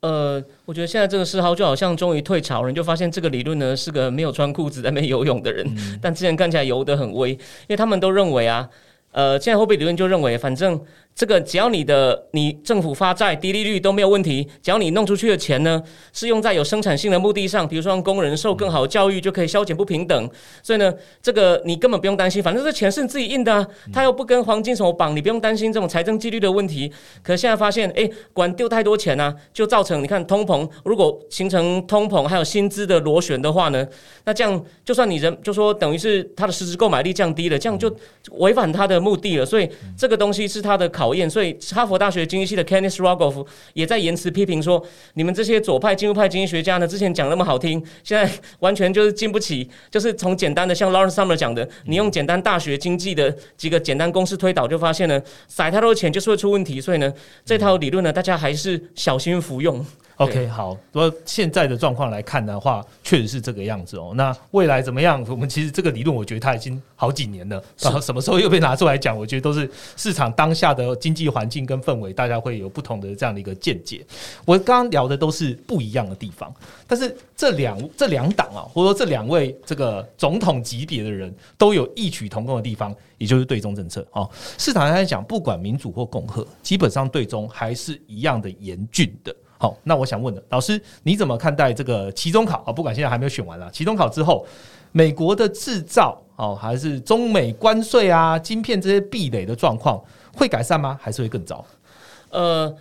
呃，我觉得现在这个嗜好就好像终于退潮，人就发现这个理论呢是个没有穿裤子在那边游泳的人，但之前看起来游得很威，因为他们都认为啊，呃，现在货币理论就认为反正。这个只要你的你政府发债低利率都没有问题，只要你弄出去的钱呢是用在有生产性的目的上，比如说让工人受更好的教育就可以消减不平等，所以呢，这个你根本不用担心，反正这钱是你自己印的，啊，他又不跟黄金什么绑，你不用担心这种财政纪律的问题。可现在发现，哎，管丢太多钱呢，就造成你看通膨，如果形成通膨还有薪资的螺旋的话呢，那这样就算你人就说等于是他的实质购买力降低了，这样就违反他的目的了。所以这个东西是他的考。讨厌，所以哈佛大学经济系的 Kenneth Rogoff 也在言辞批评说：“你们这些左派、进入派经济学家呢，之前讲那么好听，现在完全就是经不起。就是从简单的像 Lauren Summer 讲的，你用简单大学经济的几个简单公式推导，就发现呢撒太多钱就是会出问题。所以呢，这套理论呢，大家还是小心服用。” OK，好。不过现在的状况来看的话，确实是这个样子哦。那未来怎么样？我们其实这个理论，我觉得它已经好几年了。然后什么时候又被拿出来讲？我觉得都是市场当下的经济环境跟氛围，大家会有不同的这样的一个见解。我刚刚聊的都是不一样的地方，但是这两这两党啊，或者说这两位这个总统级别的人都有异曲同工的地方，也就是对中政策哦。市场上来讲，不管民主或共和，基本上对中还是一样的严峻的。好，那我想问的老师，你怎么看待这个期中考啊？不管现在还没有选完了，期中考之后，美国的制造哦，还是中美关税啊、晶片这些壁垒的状况会改善吗？还是会更糟？呃，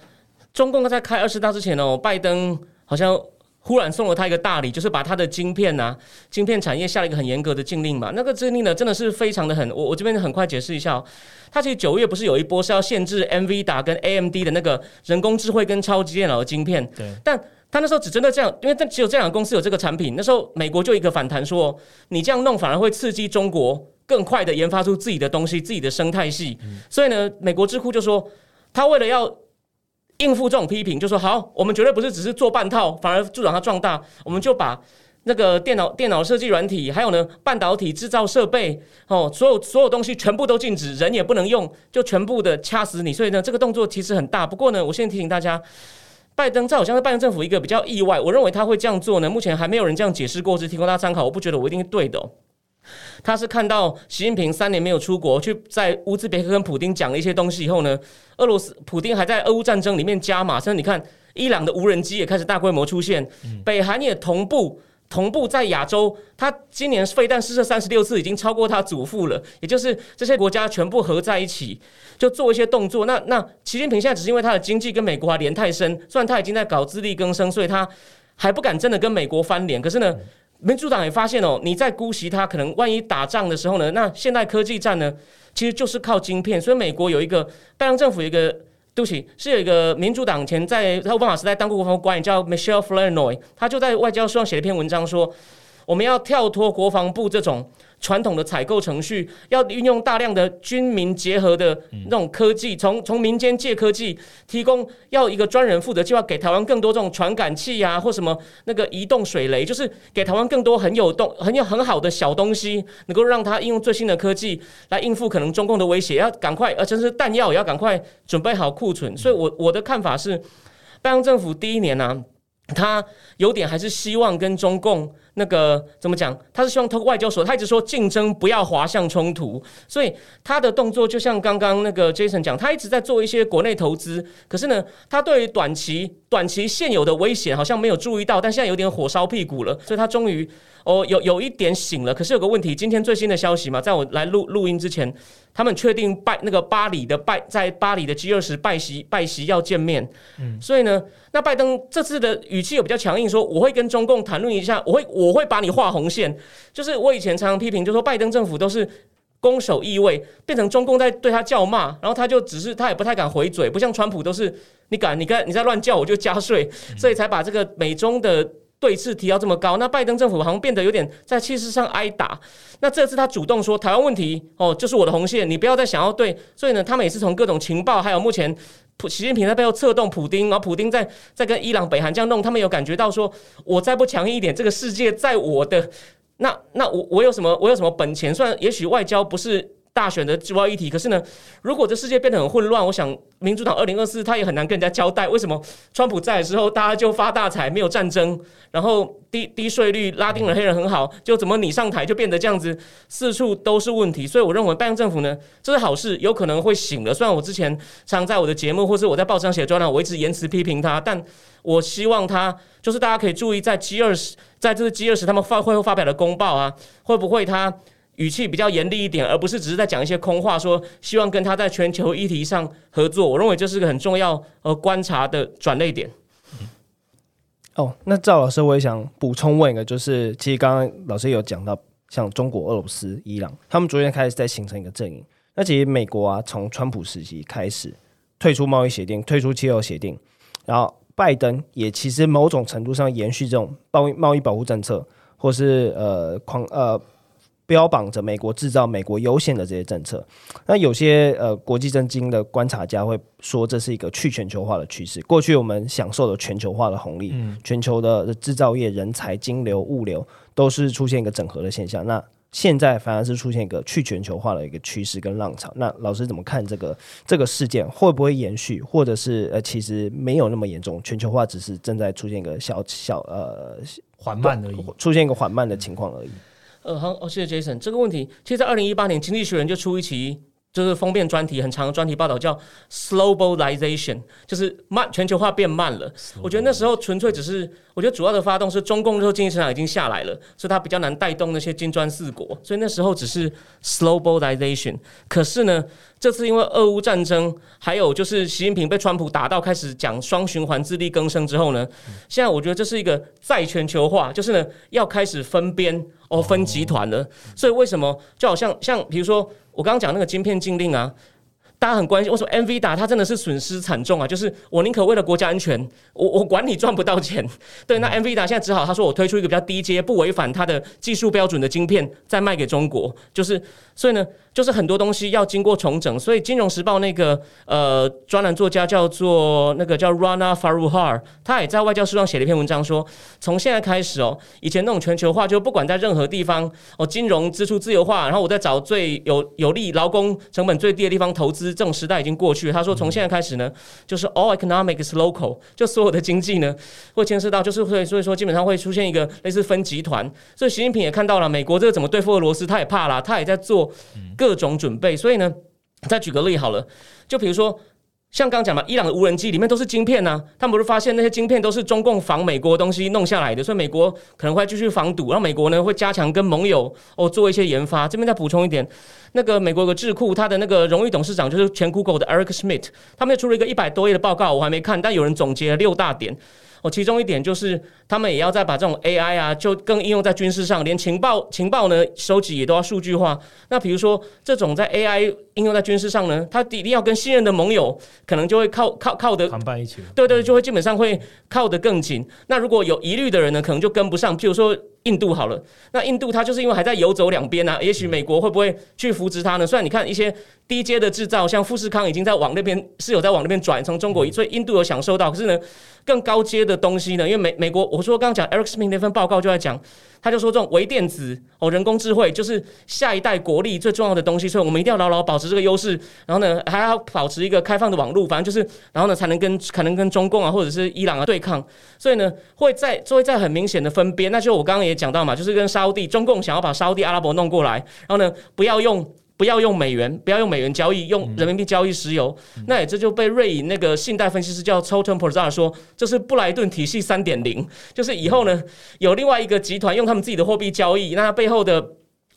中共在开二十大之前哦，拜登好像忽然送了他一个大礼，就是把他的晶片呐、晶片产业下了一个很严格的禁令嘛。那个禁令呢，真的是非常的狠。我我这边很快解释一下、哦，他其实九月不是有一波是要限制 NVIDIA 跟 AMD 的那个人工智慧跟超级电脑的晶片，对，但他那时候只针对这样，因为但只有这两个公司有这个产品。那时候美国就一个反弹说，你这样弄反而会刺激中国更快的研发出自己的东西、自己的生态系。所以呢，美国智库就说，他为了要应付这种批评，就说好，我们绝对不是只是做半套，反而助长它壮大，我们就把。那个电脑、电脑设计软体，还有呢，半导体制造设备，哦，所有所有东西全部都禁止，人也不能用，就全部的掐死你。所以呢，这个动作其实很大。不过呢，我现在提醒大家，拜登在好像是拜登政府一个比较意外。我认为他会这样做呢，目前还没有人这样解释过，只提供大家参考。我不觉得我一定是对的、他是看到习近平三年没有出国，去在乌兹别克跟普丁讲了一些东西以后呢，俄罗斯普丁还在俄乌战争里面加码，甚至你看伊朗的无人机也开始大规模出现，北韩也同步。同步在亚洲，他今年飞弹试射三十六次，已经超过他祖父了。也就是这些国家全部合在一起，就做一些动作。那那习近平现在只是因为他的经济跟美国还连太深，虽然他已经在搞自力更生，所以他还不敢真的跟美国翻脸。可是呢，民主党也发现哦，你在姑息他，可能万一打仗的时候呢，那现代科技战呢，其实就是靠晶片。所以美国有一个拜登政府有一个。对不起，是有一个民主党前在奥巴马时代当过国防官员叫 Michelle Flournoy，他就在外交书上写了一篇文章说，我们要跳脱国防部这种传统的采购程序，要运用大量的军民结合的那种科技，从从民间借科技提供，要一个专人负责计划，给台湾更多这种传感器啊，或什么那个移动水雷，就是给台湾更多很有动、很有很好的小东西，能够让它应用最新的科技来应付可能中共的威胁，要赶快，而且是弹药也要赶快准备好库存。所以我我的看法是，拜登政府第一年呢、啊。他有点还是希望跟中共那个怎么讲？他是希望通过外交所，他一直说竞争不要滑向冲突，所以他的动作就像刚刚那个 Jason 讲，他一直在做一些国内投资，可是呢，他对于短期短期现有的危险好像没有注意到，但现在有点火烧屁股了，所以他终于哦有有一点醒了。可是有个问题，今天最新的消息嘛，在我来录录音之前，他们确定拜那个巴黎的拜在巴黎的 G 二十拜席拜席要见面，嗯，所以呢。那拜登这次的语气有比较强硬，说我会跟中共谈论一下，我会我会把你画红线。就是我以前常常批评，就说拜登政府都是攻守易位，变成中共在对他叫骂，然后他就只是他也不太敢回嘴，不像川普都是你敢你敢你在乱叫我就加税，所以才把这个美中的对峙提到这么高。那拜登政府好像变得有点在气势上挨打。那这次他主动说台湾问题哦，就是我的红线，你不要再想要对。所以呢，他们也是从各种情报，还有目前。普习近平在背后策动普丁，然后普丁在在跟伊朗、北韩这样弄，他们有感觉到说，我再不强硬一点，这个世界在我的那那我我有什么我有什么本钱？虽然也许外交不是大选的主要议题，可是呢，如果这世界变得很混乱，我想民主党二零二四他也很难跟人家交代，为什么川普在的时候大家就发大财，没有战争，然后低低税率拉丁人黑人很好，就怎么你上台就变得这样子，四处都是问题。所以我认为拜登政府呢，这是好事，有可能会醒了。虽然我之前常在我的节目或是我在报纸上写专栏，我一直言辞批评他，但我希望他就是大家可以注意，在 G 二十，在这个 G 二十他们发会后发表的公报啊，会不会他？语气比较严厉一点，而不是只是在讲一些空话，说希望跟他在全球议题上合作。我认为这是个很重要呃观察的转类点。哦，那赵老师，我也想补充问一个，就是其实刚刚老师有讲到，像中国、俄罗斯、伊朗，他们昨天开始在形成一个阵营。那其实美国啊，从川普时期开始退出贸易协定、退出气候协定，然后拜登也其实某种程度上延续这种贸易贸易保护政策，或是呃狂呃。标榜着美国制造、美国优先的这些政策，那有些呃国际政经的观察家会说，这是一个去全球化的趋势。过去我们享受了全球化的红利，全球的制造业、人才、金流、物流都是出现一个整合的现象。那现在反而是出现一个去全球化的一个趋势跟浪潮。那老师怎么看这个这个事件会不会延续，或者是呃其实没有那么严重，全球化只是正在出现一个小小呃缓慢而已，出现一个缓慢的情况而已。呃，好，哦，谢谢 Jason。这个问题，其实，在二零一八年，《经济学人》就出一期就是封面专题很长的专题报道，叫 slobalization 就是慢全球化变慢了。我觉得那时候纯粹只是，我觉得主要的发动是中共那时候经济成长已经下来了，所以它比较难带动那些金砖四国，所以那时候只是 slobalization。可是呢，这次因为俄乌战争，还有就是习近平被川普打到开始讲双循环自力更生之后呢，现在我觉得这是一个再全球化，就是呢要开始分边哦分集团了。所以为什么就好像像比如说我刚刚讲那个晶片禁令啊？大家很关心，为什么 NV 打它真的是损失惨重啊？就是我宁可为了国家安全，我我管你赚不到钱。对，那 NV 打现在只好他说我推出一个比较低阶、不违反它的技术标准的晶片，再卖给中国。就是所以呢，就是很多东西要经过重整。所以《金融时报》那个呃专栏作家叫做那个叫 Rana Faruhar，他也在外交书上写了一篇文章，说从现在开始哦，以前那种全球化，就不管在任何地方哦，金融支出自由化，然后我在找最有有利、劳工成本最低的地方投资。这种时代已经过去了。他说，从现在开始呢，就是 all economics local，就所有的经济呢，会牵涉到，就是会，所以说基本上会出现一个类似分集团。所以习近平也看到了美国这个怎么对付俄罗斯，他也怕了，他也在做各种准备。所以呢，再举个例好了，就比如说。像刚讲嘛，伊朗的无人机里面都是晶片呐，他们不是发现那些晶片都是中共防美国东西弄下来的，所以美国可能会继续防堵，然后美国呢会加强跟盟友哦做一些研发。这边再补充一点，那个美国有个智库，他的那个荣誉董事长就是前 Google 的 Eric Schmidt，他们又出了一个一百多页的报告，我还没看，但有人总结了六大点。哦，其中一点就是他们也要再把这种 AI 啊，就更应用在军事上，连情报情报呢收集也都要数据化。那比如说这种在 AI 应用在军事上呢，他一定要跟信任的盟友，可能就会靠靠靠的谈伴一起。对对，就会基本上会靠得更紧。那如果有疑虑的人呢，可能就跟不上。譬如说。印度好了，那印度它就是因为还在游走两边啊，也许美国会不会去扶持它呢？虽然你看一些低阶的制造，像富士康已经在往那边是有在往那边转，从中国，所以印度有享受到。可是呢，更高阶的东西呢，因为美美国，我说刚刚讲 Eric Smith 那份报告就在讲。他就说，这种微电子哦，人工智慧就是下一代国力最重要的东西，所以我们一定要牢牢保持这个优势。然后呢，还要保持一个开放的网络，反正就是，然后呢，才能跟可能跟中共啊，或者是伊朗啊对抗。所以呢，会在会在很明显的分边。那就我刚刚也讲到嘛，就是跟沙地，中共想要把沙地阿拉伯弄过来，然后呢，不要用。不要用美元，不要用美元交易，用人民币交易石油。那也这就被瑞银那个信贷分析师叫 Totem p o r z a 说，这是布莱顿体系三点零，就是以后呢有另外一个集团用他们自己的货币交易，那背后的，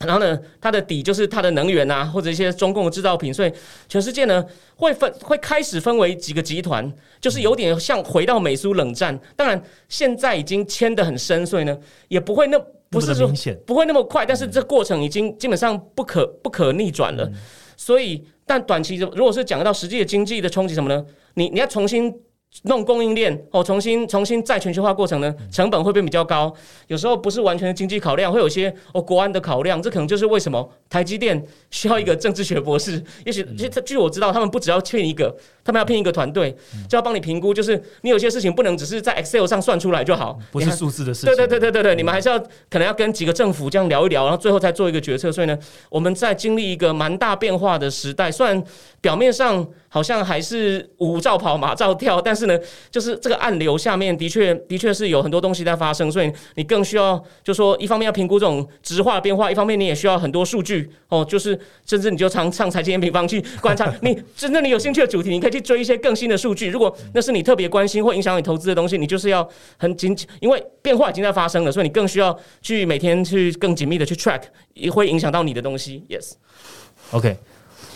然后呢它的底就是它的能源啊，或者一些中共的制造品，所以全世界呢会分会开始分为几个集团，就是有点像回到美苏冷战。当然现在已经牵得很深，所以呢也不会那。不是说不会那么快，但是这过程已经基本上不可不可逆转了。所以，但短期如果是讲到实际的经济的冲击什么呢？你你要重新。弄供应链哦，重新重新再全球化过程呢，成本会变比较高。有时候不是完全的经济考量，会有些哦国安的考量。这可能就是为什么台积电需要一个政治学博士。也许据我知道，他们不只要聘一个，他们要聘一个团队，就要帮你评估。就是你有些事情不能只是在 Excel 上算出来就好，不是数字的事情。对对对对对对，你们还是要可能要跟几个政府这样聊一聊，然后最后再做一个决策。所以呢，我们在经历一个蛮大变化的时代，虽然表面上。好像还是舞照跑马照跳，但是呢，就是这个暗流下面的确的确是有很多东西在发生，所以你更需要就说一方面要评估这种直化变化，一方面你也需要很多数据哦，就是甚至你就常上财经平方去观察，你真正你有兴趣的主题，你可以去追一些更新的数据。如果那是你特别关心或影响你投资的东西，你就是要很紧，因为变化已经在发生了，所以你更需要去每天去更紧密的去 track，也会影响到你的东西。Yes，OK。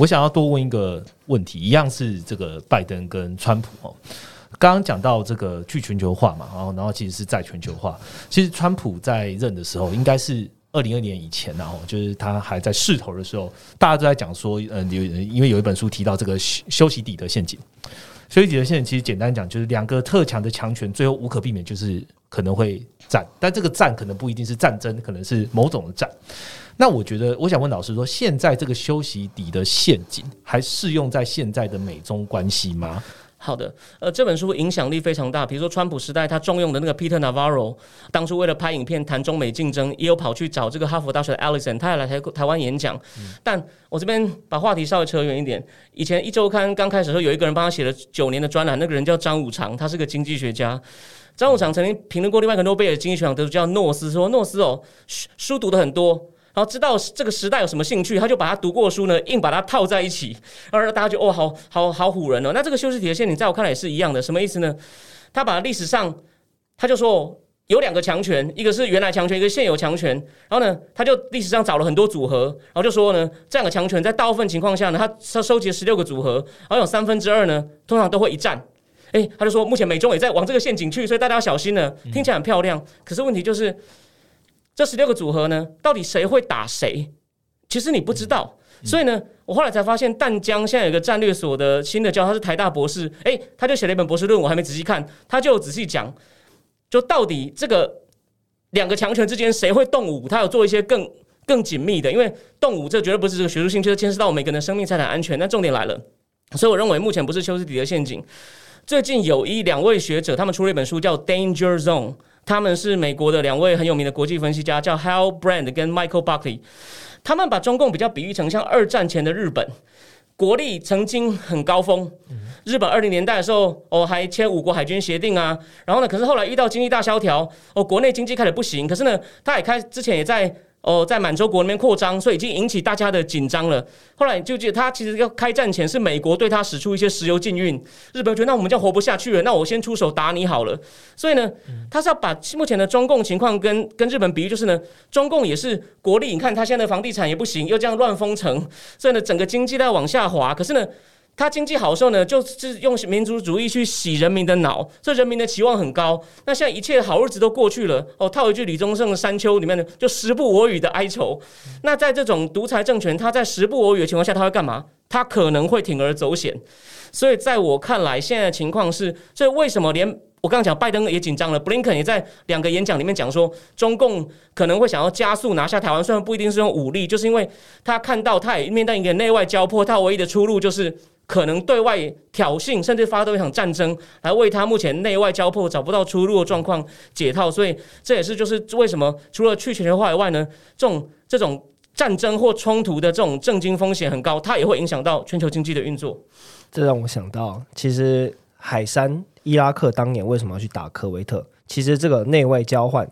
我想要多问一个问题，一样是这个拜登跟川普哦。刚刚讲到这个去全球化嘛，然后然后其实是在全球化。其实川普在任的时候，应该是二零二年以前然后就是他还在势头的时候，大家都在讲说，嗯，有因为有一本书提到这个休息底的陷阱。休息底的陷阱其实简单讲，就是两个特强的强权，最后无可避免就是可能会战，但这个战可能不一定是战争，可能是某种的战。那我觉得，我想问老师说，现在这个休息底的陷阱还适用在现在的美中关系吗？好的，呃，这本书影响力非常大。比如说，川普时代他重用的那个 Peter Navarro，当初为了拍影片谈中美竞争，也有跑去找这个哈佛大学的 Alison，他也来台台湾演讲。但我这边把话题稍微扯远一点，以前一周刊刚开始的时候，有一个人帮他写了九年的专栏，那个人叫张五常，他是个经济学家。张五常曾经评论过另外一个诺贝尔经济学奖得主叫诺斯，说诺斯哦，书读的很多。然后知道这个时代有什么兴趣，他就把他读过书呢，硬把它套在一起，然后让大家觉得哦，好好好唬人哦。那这个修饰体的陷阱，在我看来也是一样的，什么意思呢？他把历史上，他就说有两个强权，一个是原来强权，一个现有强权。然后呢，他就历史上找了很多组合，然后就说呢，这样的强权在大部分情况下呢，他他收集了十六个组合，然后有三分之二呢，通常都会一战。诶，他就说目前美中也在往这个陷阱去，所以大家要小心呢。听起来很漂亮，可是问题就是这十六个组合呢，到底谁会打谁？其实你不知道。所以呢，我后来才发现，淡江现在有个战略所的新的教授，他是台大博士，诶，他就写了一本博士论文，我还没仔细看，他就仔细讲，就到底这个两个强权之间谁会动武，他有做一些更更紧密的，因为动武这绝对不是这个学术性，这牵涉到每个人的生命财产安全。那重点来了，所以我认为目前不是休斯底的陷阱。最近有一两位学者，他们出了一本书叫《Danger Zone》，他们是美国的两位很有名的国际分析家，叫 Hal Brand 跟 Michael Buckley。他们把中共比较比喻成像二战前的日本，国力曾经很高峰。日本二零年代的时候，哦，还签五国海军协定啊。然后呢，可是后来遇到经济大萧条，哦，国内经济开始不行。可是呢，他也开之前也在。哦，在满洲国那边扩张，所以已经引起大家的紧张了。后来就记得他其实要开战前是美国对他使出一些石油禁运，日本觉得那我们就活不下去了，那我先出手打你好了。所以呢，他是要把目前的中共情况跟跟日本比喻，就是呢，中共也是国力，你看他现在的房地产也不行，又这样乱封城，所以呢，整个经济在往下滑。可是呢。他经济好的时候呢，就是用民族主义去洗人民的脑，这人民的期望很高。那现在一切好日子都过去了，哦，套一句李宗盛的《山丘》里面的，就时不我与的哀愁。那在这种独裁政权，他在时不我与的情况下，他会干嘛？他可能会铤而走险。所以在我看来，现在的情况是，所以为什么连我刚刚讲拜登也紧张了，布林肯也在两个演讲里面讲说，中共可能会想要加速拿下台湾，虽然不一定是用武力，就是因为他看到他也面对一个内外交迫，他唯一的出路就是。可能对外挑衅，甚至发动一场战争，来为他目前内外交迫找不到出路的状况解套。所以这也是就是为什么除了去全球化以外呢，这种这种战争或冲突的这种政经风险很高，它也会影响到全球经济的运作。这让我想到，其实海山伊拉克当年为什么要去打科威特？其实这个内外交换，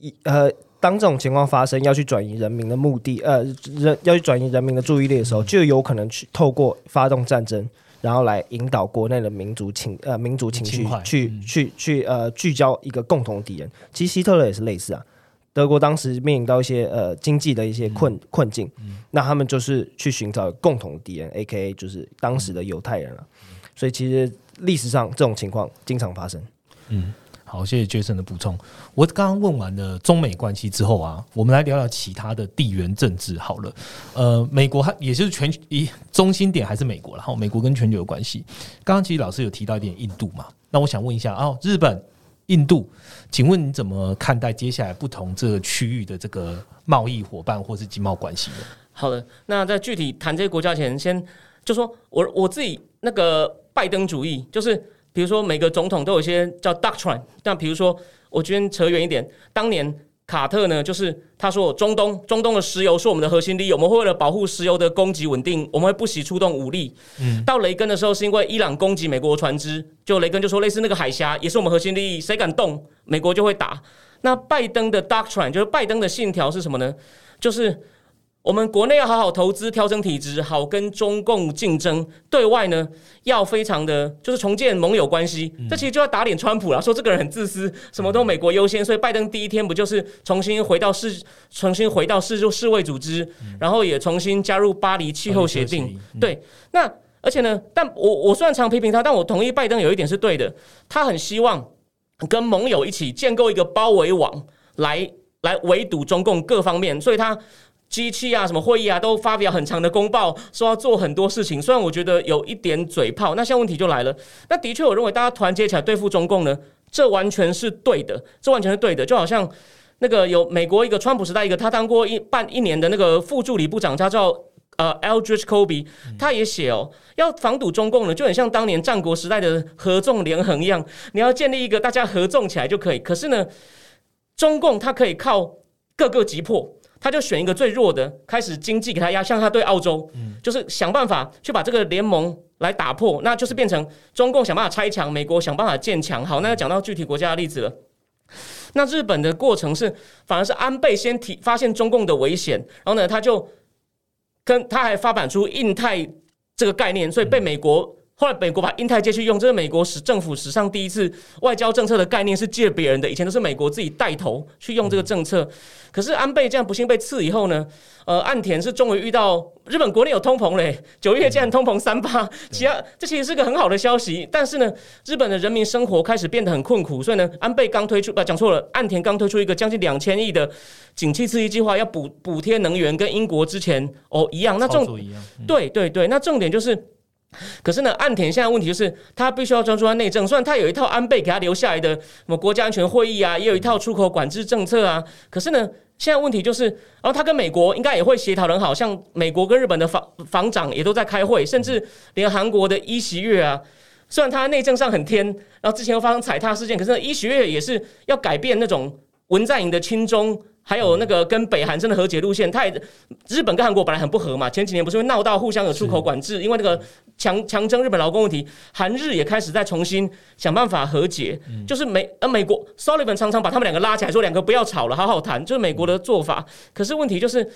一呃。当这种情况发生，要去转移人民的目的，呃，人要去转移人民的注意力的时候，就有可能去透过发动战争，然后来引导国内的民族情呃民族情绪去去去呃聚焦一个共同敌人。其实希特勒也是类似啊，德国当时面临到一些呃经济的一些困困境，那他们就是去寻找共同敌人，A K A 就是当时的犹太人了。所以其实历史上这种情况经常发生。嗯。好，谢谢 Jason 的补充。我刚刚问完了中美关系之后啊，我们来聊聊其他的地缘政治。好了，呃，美国还也就是全一中心点还是美国然后美国跟全球有关系。刚刚其实老师有提到一点印度嘛，那我想问一下哦，日本、印度，请问你怎么看待接下来不同这个区域的这个贸易伙伴或是经贸关系呢？好的，那在具体谈这些国家前，先就说我我自己那个拜登主义就是。比如说，每个总统都有一些叫 doctrine。但比如说，我今天扯远一点，当年卡特呢，就是他说中东中东的石油是我们的核心利益，我们会为了保护石油的供给稳定，我们会不惜出动武力。嗯，到雷根的时候，是因为伊朗攻击美国船只，就雷根就说类似那个海峡也是我们核心利益，谁敢动，美国就会打。那拜登的 doctrine 就是拜登的信条是什么呢？就是。我们国内要好好投资，调整体制，好跟中共竞争；对外呢，要非常的就是重建盟友关系。这其实就要打脸川普了，说这个人很自私，什么都美国优先。所以拜登第一天不就是重新回到世，重新回到世就世卫组织，然后也重新加入巴黎气候协定。对，那而且呢，但我我虽然常批评他，但我同意拜登有一点是对的，他很希望跟盟友一起建构一个包围网，来来围堵中共各方面，所以他。机器啊，什么会议啊，都发表很长的公报，说要做很多事情。虽然我觉得有一点嘴炮，那现在问题就来了。那的确，我认为大家团结起来对付中共呢，这完全是对的，这完全是对的。就好像那个有美国一个川普时代一个，他当过一半一年的那个副助理部长，他叫呃 Eldridge Kobe，他也写哦，要防堵中共呢，就很像当年战国时代的合纵连横一样，你要建立一个大家合纵起来就可以。可是呢，中共它可以靠各个击破。他就选一个最弱的，开始经济给他压，像他对澳洲，就是想办法去把这个联盟来打破，那就是变成中共想办法拆墙，美国想办法建墙。好，那要讲到具体国家的例子了。那日本的过程是，反而是安倍先提发现中共的危险，然后呢，他就跟他还发展出印太这个概念，所以被美国。后来美国把印太借去用，这是美国史政府史上第一次外交政策的概念是借别人的，以前都是美国自己带头去用这个政策。可是安倍这样不幸被刺以后呢，呃，岸田是终于遇到日本国内有通膨嘞，九月竟然通膨三八，其他这其实是个很好的消息。但是呢，日本的人民生活开始变得很困苦，所以呢，安倍刚推出，不讲错了，岸田刚推出一个将近两千亿的景气刺激计划，要补补贴能源，跟英国之前哦一样。那重对对对，那重点就是。可是呢，岸田现在问题就是他必须要专注在内政。虽然他有一套安倍给他留下来的什么国家安全会议啊，也有一套出口管制政策啊。可是呢，现在问题就是，然后他跟美国应该也会协调很好，像美国跟日本的防防长也都在开会，甚至连韩国的伊习月啊，虽然他内政上很天，然后之前又发生踩踏事件，可是伊习月也是要改变那种文在寅的亲中。还有那个跟北韩真的和解路线，他也日本跟韩国本来很不和嘛，前几年不是会闹到互相有出口管制，因为那个强强征日本劳工问题，韩日也开始在重新想办法和解，就是美呃美国 Sullivan 常常把他们两个拉起来说两个不要吵了，好好谈，就是美国的做法。可是问题就是，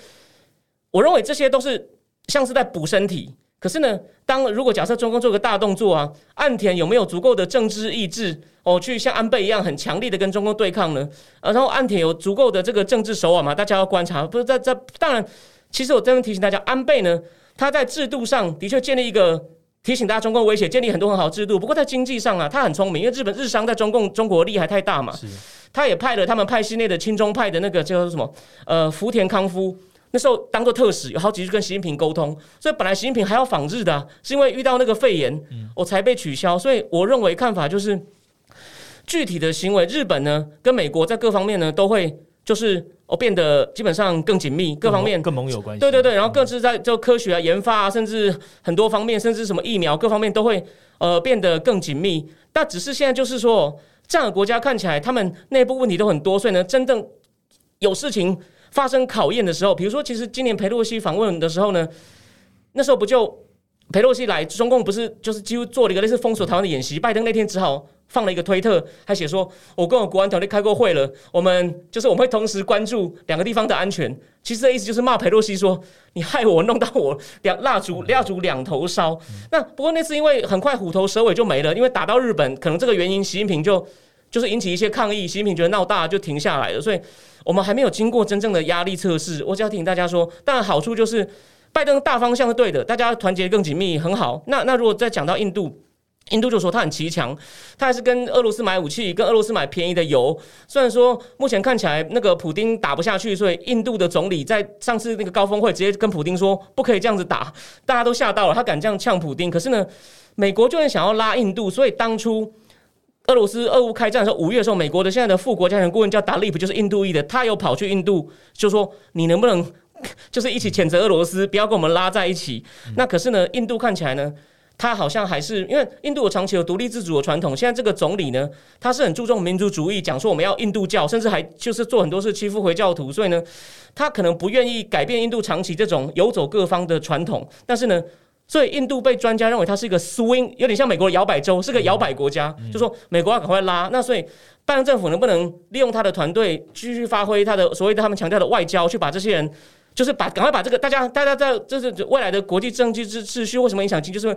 我认为这些都是像是在补身体。可是呢，当如果假设中共做个大动作啊，岸田有没有足够的政治意志哦，去像安倍一样很强力的跟中共对抗呢？然后岸田有足够的这个政治手腕吗？大家要观察。不是在在，当然，其实我这边提醒大家，安倍呢，他在制度上的确建立一个提醒大家中共威胁，建立很多很好制度。不过在经济上啊，他很聪明，因为日本日商在中共中国利害太大嘛，他也派了他们派系内的亲中派的那个叫做什么呃福田康夫。那时候当做特使，有好几次跟习近平沟通，所以本来习近平还要访日的，是因为遇到那个肺炎，我才被取消。所以我认为看法就是，具体的行为，日本呢跟美国在各方面呢都会就是哦变得基本上更紧密，各方面更盟友关系。对对对，然后各自在就科学啊研发啊，甚至很多方面，甚至什么疫苗各方面都会呃变得更紧密。但只是现在就是说，这样的国家看起来他们内部问题都很多，所以呢，真正有事情。发生考验的时候，比如说，其实今年佩洛西访问的时候呢，那时候不就佩洛西来，中共不是就是几乎做了一个类似封锁台湾的演习。拜登那天只好放了一个推特，还写说：“我跟我国安团队开过会了，我们就是我们会同时关注两个地方的安全。”其实的意思就是骂佩洛西说：“你害我弄到我两 蜡烛蜡烛两头烧。”那不过那次因为很快虎头蛇尾就没了，因为打到日本，可能这个原因，习近平就就是引起一些抗议，习近平觉得闹大就停下来了，所以。我们还没有经过真正的压力测试，我只要提醒大家说，当然好处就是拜登大方向是对的，大家团结更紧密，很好。那那如果再讲到印度，印度就说他很奇强，他还是跟俄罗斯买武器，跟俄罗斯买便宜的油。虽然说目前看起来那个普丁打不下去，所以印度的总理在上次那个高峰会直接跟普丁说不可以这样子打，大家都吓到了，他敢这样呛普丁。可是呢，美国就很想要拉印度，所以当初。俄罗斯俄乌开战的时候，五月的时候，美国的现在的副国家安全顾问叫达利普，就是印度裔的，他有跑去印度，就说你能不能 就是一起谴责俄罗斯，不要跟我们拉在一起。那可是呢，印度看起来呢，他好像还是因为印度有长期有独立自主的传统。现在这个总理呢，他是很注重民族主义，讲说我们要印度教，甚至还就是做很多事欺负回教徒，所以呢，他可能不愿意改变印度长期这种游走各方的传统。但是呢。所以印度被专家认为它是一个 swing，有点像美国的摇摆州，是个摇摆国家。就说美国要赶快拉，那所以拜登政府能不能利用他的团队继续发挥他的所谓的他们强调的外交，去把这些人，就是把赶快把这个大家大家在就是未来的国际政治秩秩序为什么影响经济？就是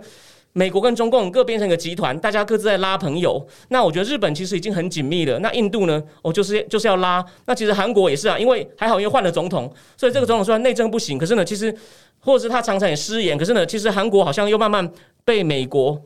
美国跟中共各变成一个集团，大家各自在拉朋友。那我觉得日本其实已经很紧密了。那印度呢？哦，就是就是要拉。那其实韩国也是啊，因为还好因为换了总统，所以这个总统虽然内政不行，可是呢，其实。或者是他常常也失言，可是呢，其实韩国好像又慢慢被美国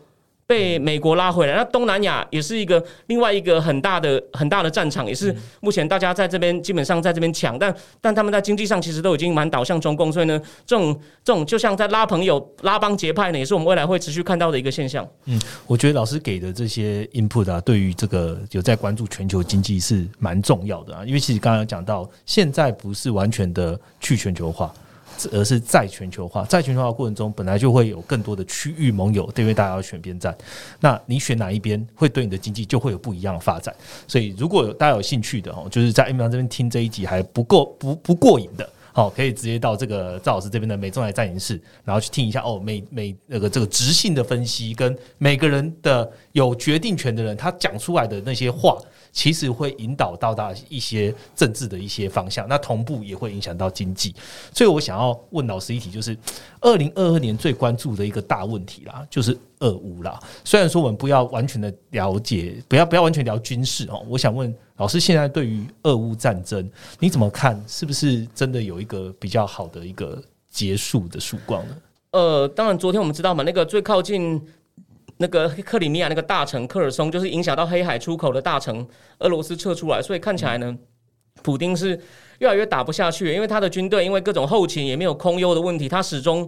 被美国拉回来。那东南亚也是一个另外一个很大的很大的战场，也是目前大家在这边基本上在这边抢，但但他们在经济上其实都已经蛮倒向中共，所以呢，这种这种就像在拉朋友拉帮结派呢，也是我们未来会持续看到的一个现象。嗯，我觉得老师给的这些 input 啊，对于这个有在关注全球经济是蛮重要的啊，因为其实刚刚讲到，现在不是完全的去全球化。而是在全球化，在全球化过程中，本来就会有更多的区域盟友，对，因为大家要选边站。那你选哪一边，会对你的经济就会有不一样的发展。所以，如果有大家有兴趣的哦，就是在 M 方这边听这一集还不够不不过瘾的。好，可以直接到这个赵老师这边的美中台战营室，然后去听一下哦，每每那个这个直性的分析，跟每个人的有决定权的人，他讲出来的那些话。其实会引导到大一些政治的一些方向，那同步也会影响到经济。所以我想要问老师一题，就是二零二二年最关注的一个大问题啦，就是俄乌啦。虽然说我们不要完全的了解，不要不要完全聊军事哦。我想问老师，现在对于俄乌战争你怎么看？是不是真的有一个比较好的一个结束的曙光呢？呃，当然，昨天我们知道嘛，那个最靠近。那个克里米亚那个大城科尔松，就是影响到黑海出口的大城，俄罗斯撤出来，所以看起来呢，普丁是越来越打不下去，因为他的军队因为各种后勤也没有空优的问题，他始终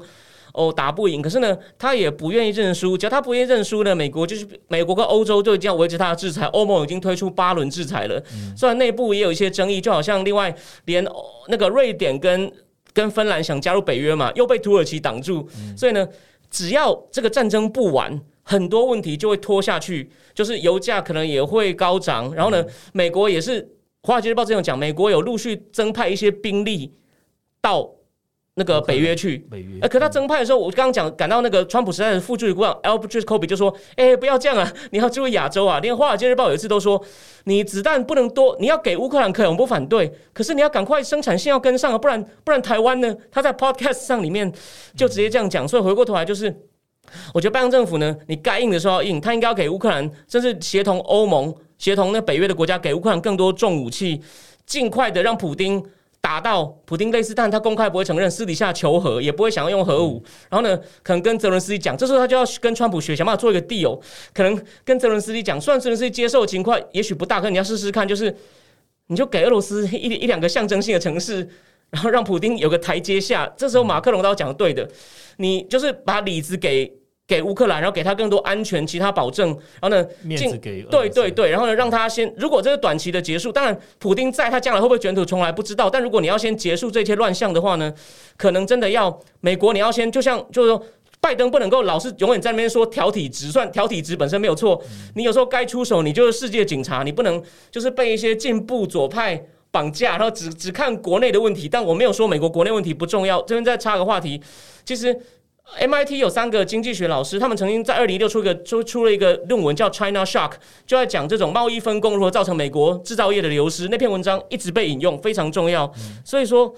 哦打不赢。可是呢，他也不愿意认输，只要他不愿意认输呢，美国就是美国跟欧洲就这样维持他的制裁。欧盟已经推出八轮制裁了，虽然内部也有一些争议，就好像另外连那个瑞典跟跟芬兰想加入北约嘛，又被土耳其挡住，所以呢，只要这个战争不完。很多问题就会拖下去，就是油价可能也会高涨。然后呢，美国也是《华尔街日报》这样讲，美国有陆续增派一些兵力到那个北约去。北约，哎，可他增派的时候，我刚刚讲赶到那个川普时代的副助理顾问 Albert Kobe 就说：“哎，不要这样啊，你要注意亚洲啊。”连《华尔街日报》有一次都说：“你子弹不能多，你要给乌克兰可以，我们不反对。可是你要赶快生产线要跟上啊，不然不然台湾呢？”他在 Podcast 上里面就直接这样讲。所以回过头来就是。我觉得拜登政府呢，你该硬的时候要硬，他应该要给乌克兰，甚至协同欧盟、协同那北约的国家，给乌克兰更多重武器，尽快的让普丁打到普丁类似，但他公开不会承认，私底下求和，也不会想要用核武。然后呢，可能跟泽伦斯基讲，这时候他就要跟川普学，想办法做一个 deal。可能跟泽伦斯基讲，虽然泽伦斯基接受情况也许不大，可你要试试看，就是你就给俄罗斯一一两个象征性的城市，然后让普丁有个台阶下。这时候马克龙都要讲的对的，你就是把里子给。给乌克兰，然后给他更多安全，其他保证，然后呢，面子给对对对，然后呢，让他先，如果这是短期的结束，当然，普丁在他将来会不会卷土重来不知道，但如果你要先结束这些乱象的话呢，可能真的要美国，你要先，就像就是说，拜登不能够老是永远在那边说调体值，算调体值本身没有错，你有时候该出手，你就是世界警察，你不能就是被一些进步左派绑架，然后只只看国内的问题，但我没有说美国国内问题不重要，这边再插个话题，其实。MIT 有三个经济学老师，他们曾经在二零一六出一个出出了一个论文，叫 China Shock，就在讲这种贸易分工如何造成美国制造业的流失。那篇文章一直被引用，非常重要。所以说，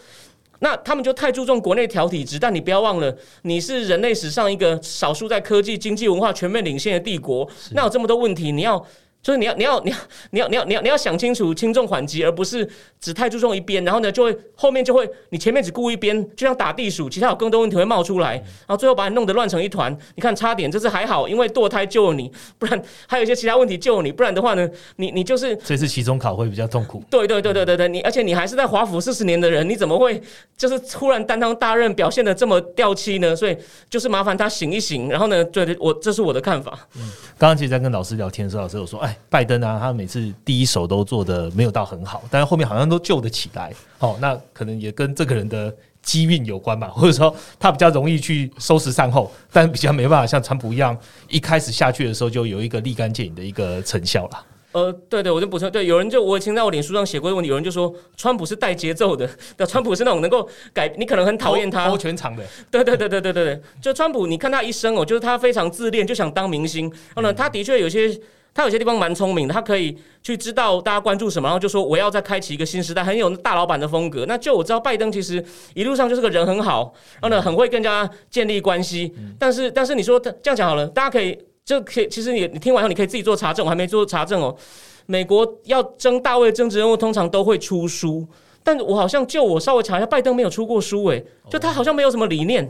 那他们就太注重国内调体质，但你不要忘了，你是人类史上一个少数在科技、经济、文化全面领先的帝国，那有这么多问题，你要。就是你要你要你要你要你要你要你要想清楚轻重缓急，而不是只太注重一边，然后呢就会后面就会你前面只顾一边，就像打地鼠，其他有更多问题会冒出来，然后最后把你弄得乱成一团。你看差点这次还好，因为堕胎救了你，不然还有一些其他问题救了你，不然的话呢，你你就是这次期中考会比较痛苦。对对对对对对，你而且你还是在华府四十年的人，你怎么会就是突然担当大任，表现的这么掉漆呢？所以就是麻烦他醒一醒，然后呢，对对，我这是我的看法。嗯，刚刚其实在跟老师聊天的时候，老师有说，哎。拜登啊，他每次第一手都做的没有到很好，但是后面好像都救得起来。哦，那可能也跟这个人的机运有关吧，或者说他比较容易去收拾善后，但比较没办法像川普一样，一开始下去的时候就有一个立竿见影的一个成效了。呃，对对，我就补充，对，有人就我以前在我脸书上写过一个问题，有人就说川普是带节奏的，对，川普是那种能够改，你可能很讨厌他，包全场的，对对对对对对对，就川普，你看他一生哦，就是他非常自恋，就想当明星，然后呢，他的确有些。他有些地方蛮聪明的，他可以去知道大家关注什么，然后就说我要再开启一个新时代，很有大老板的风格。那就我知道，拜登其实一路上就是个人很好，然后呢很会跟人家建立关系。但是但是你说这样讲好了，大家可以就可以，其实你你听完后你可以自己做查证，我还没做查证哦。美国要争大位政治人物，通常都会出书，但我好像就我稍微查一下，拜登没有出过书，诶，就他好像没有什么理念，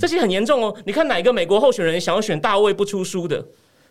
这些很严重哦。你看哪一个美国候选人想要选大位不出书的？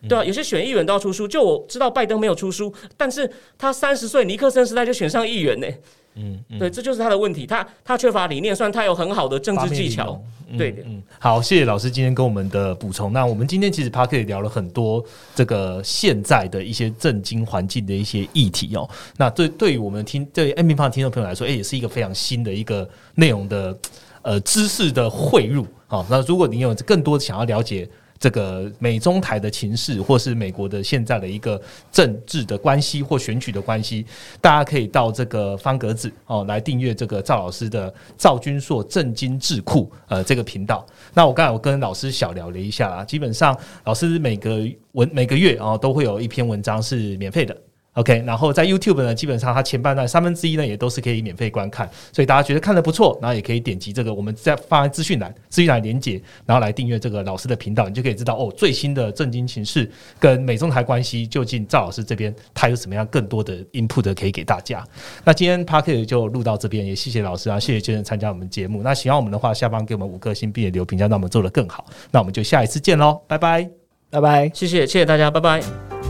对啊，有些选议员都要出书。就我知道，拜登没有出书，但是他三十岁尼克森时代就选上议员呢。嗯，对，这就是他的问题。他他缺乏理念，虽然他有很好的政治技巧。对的，嗯，好，谢谢老师今天跟我们的补充。那我们今天其实 p a r k e 聊了很多这个现在的一些政经环境的一些议题哦。那对对于我们听对 M 平方听众朋友来说，哎，也是一个非常新的一个内容的呃知识的汇入。好，那如果你有更多想要了解。这个美中台的情势，或是美国的现在的一个政治的关系或选举的关系，大家可以到这个方格子哦来订阅这个赵老师的赵君硕正经智库呃这个频道。那我刚才我跟老师小聊了一下啦，基本上老师每个文每个月啊都会有一篇文章是免费的。OK，然后在 YouTube 呢，基本上它前半段三分之一呢也都是可以免费观看，所以大家觉得看的不错，然后也可以点击这个我们在放在资讯栏资讯栏连接，然后来订阅这个老师的频道，你就可以知道哦最新的震惊情势跟美中台关系究竟赵老师这边他有什么样更多的 input 可以给大家。那今天 p a r k e t 就录到这边，也谢谢老师啊，谢谢先生参加我们节目。那喜欢我们的话，下方给我们五颗星并且留评价，让我们做得更好。那我们就下一次见喽，拜拜，拜拜。谢谢谢谢大家，拜拜。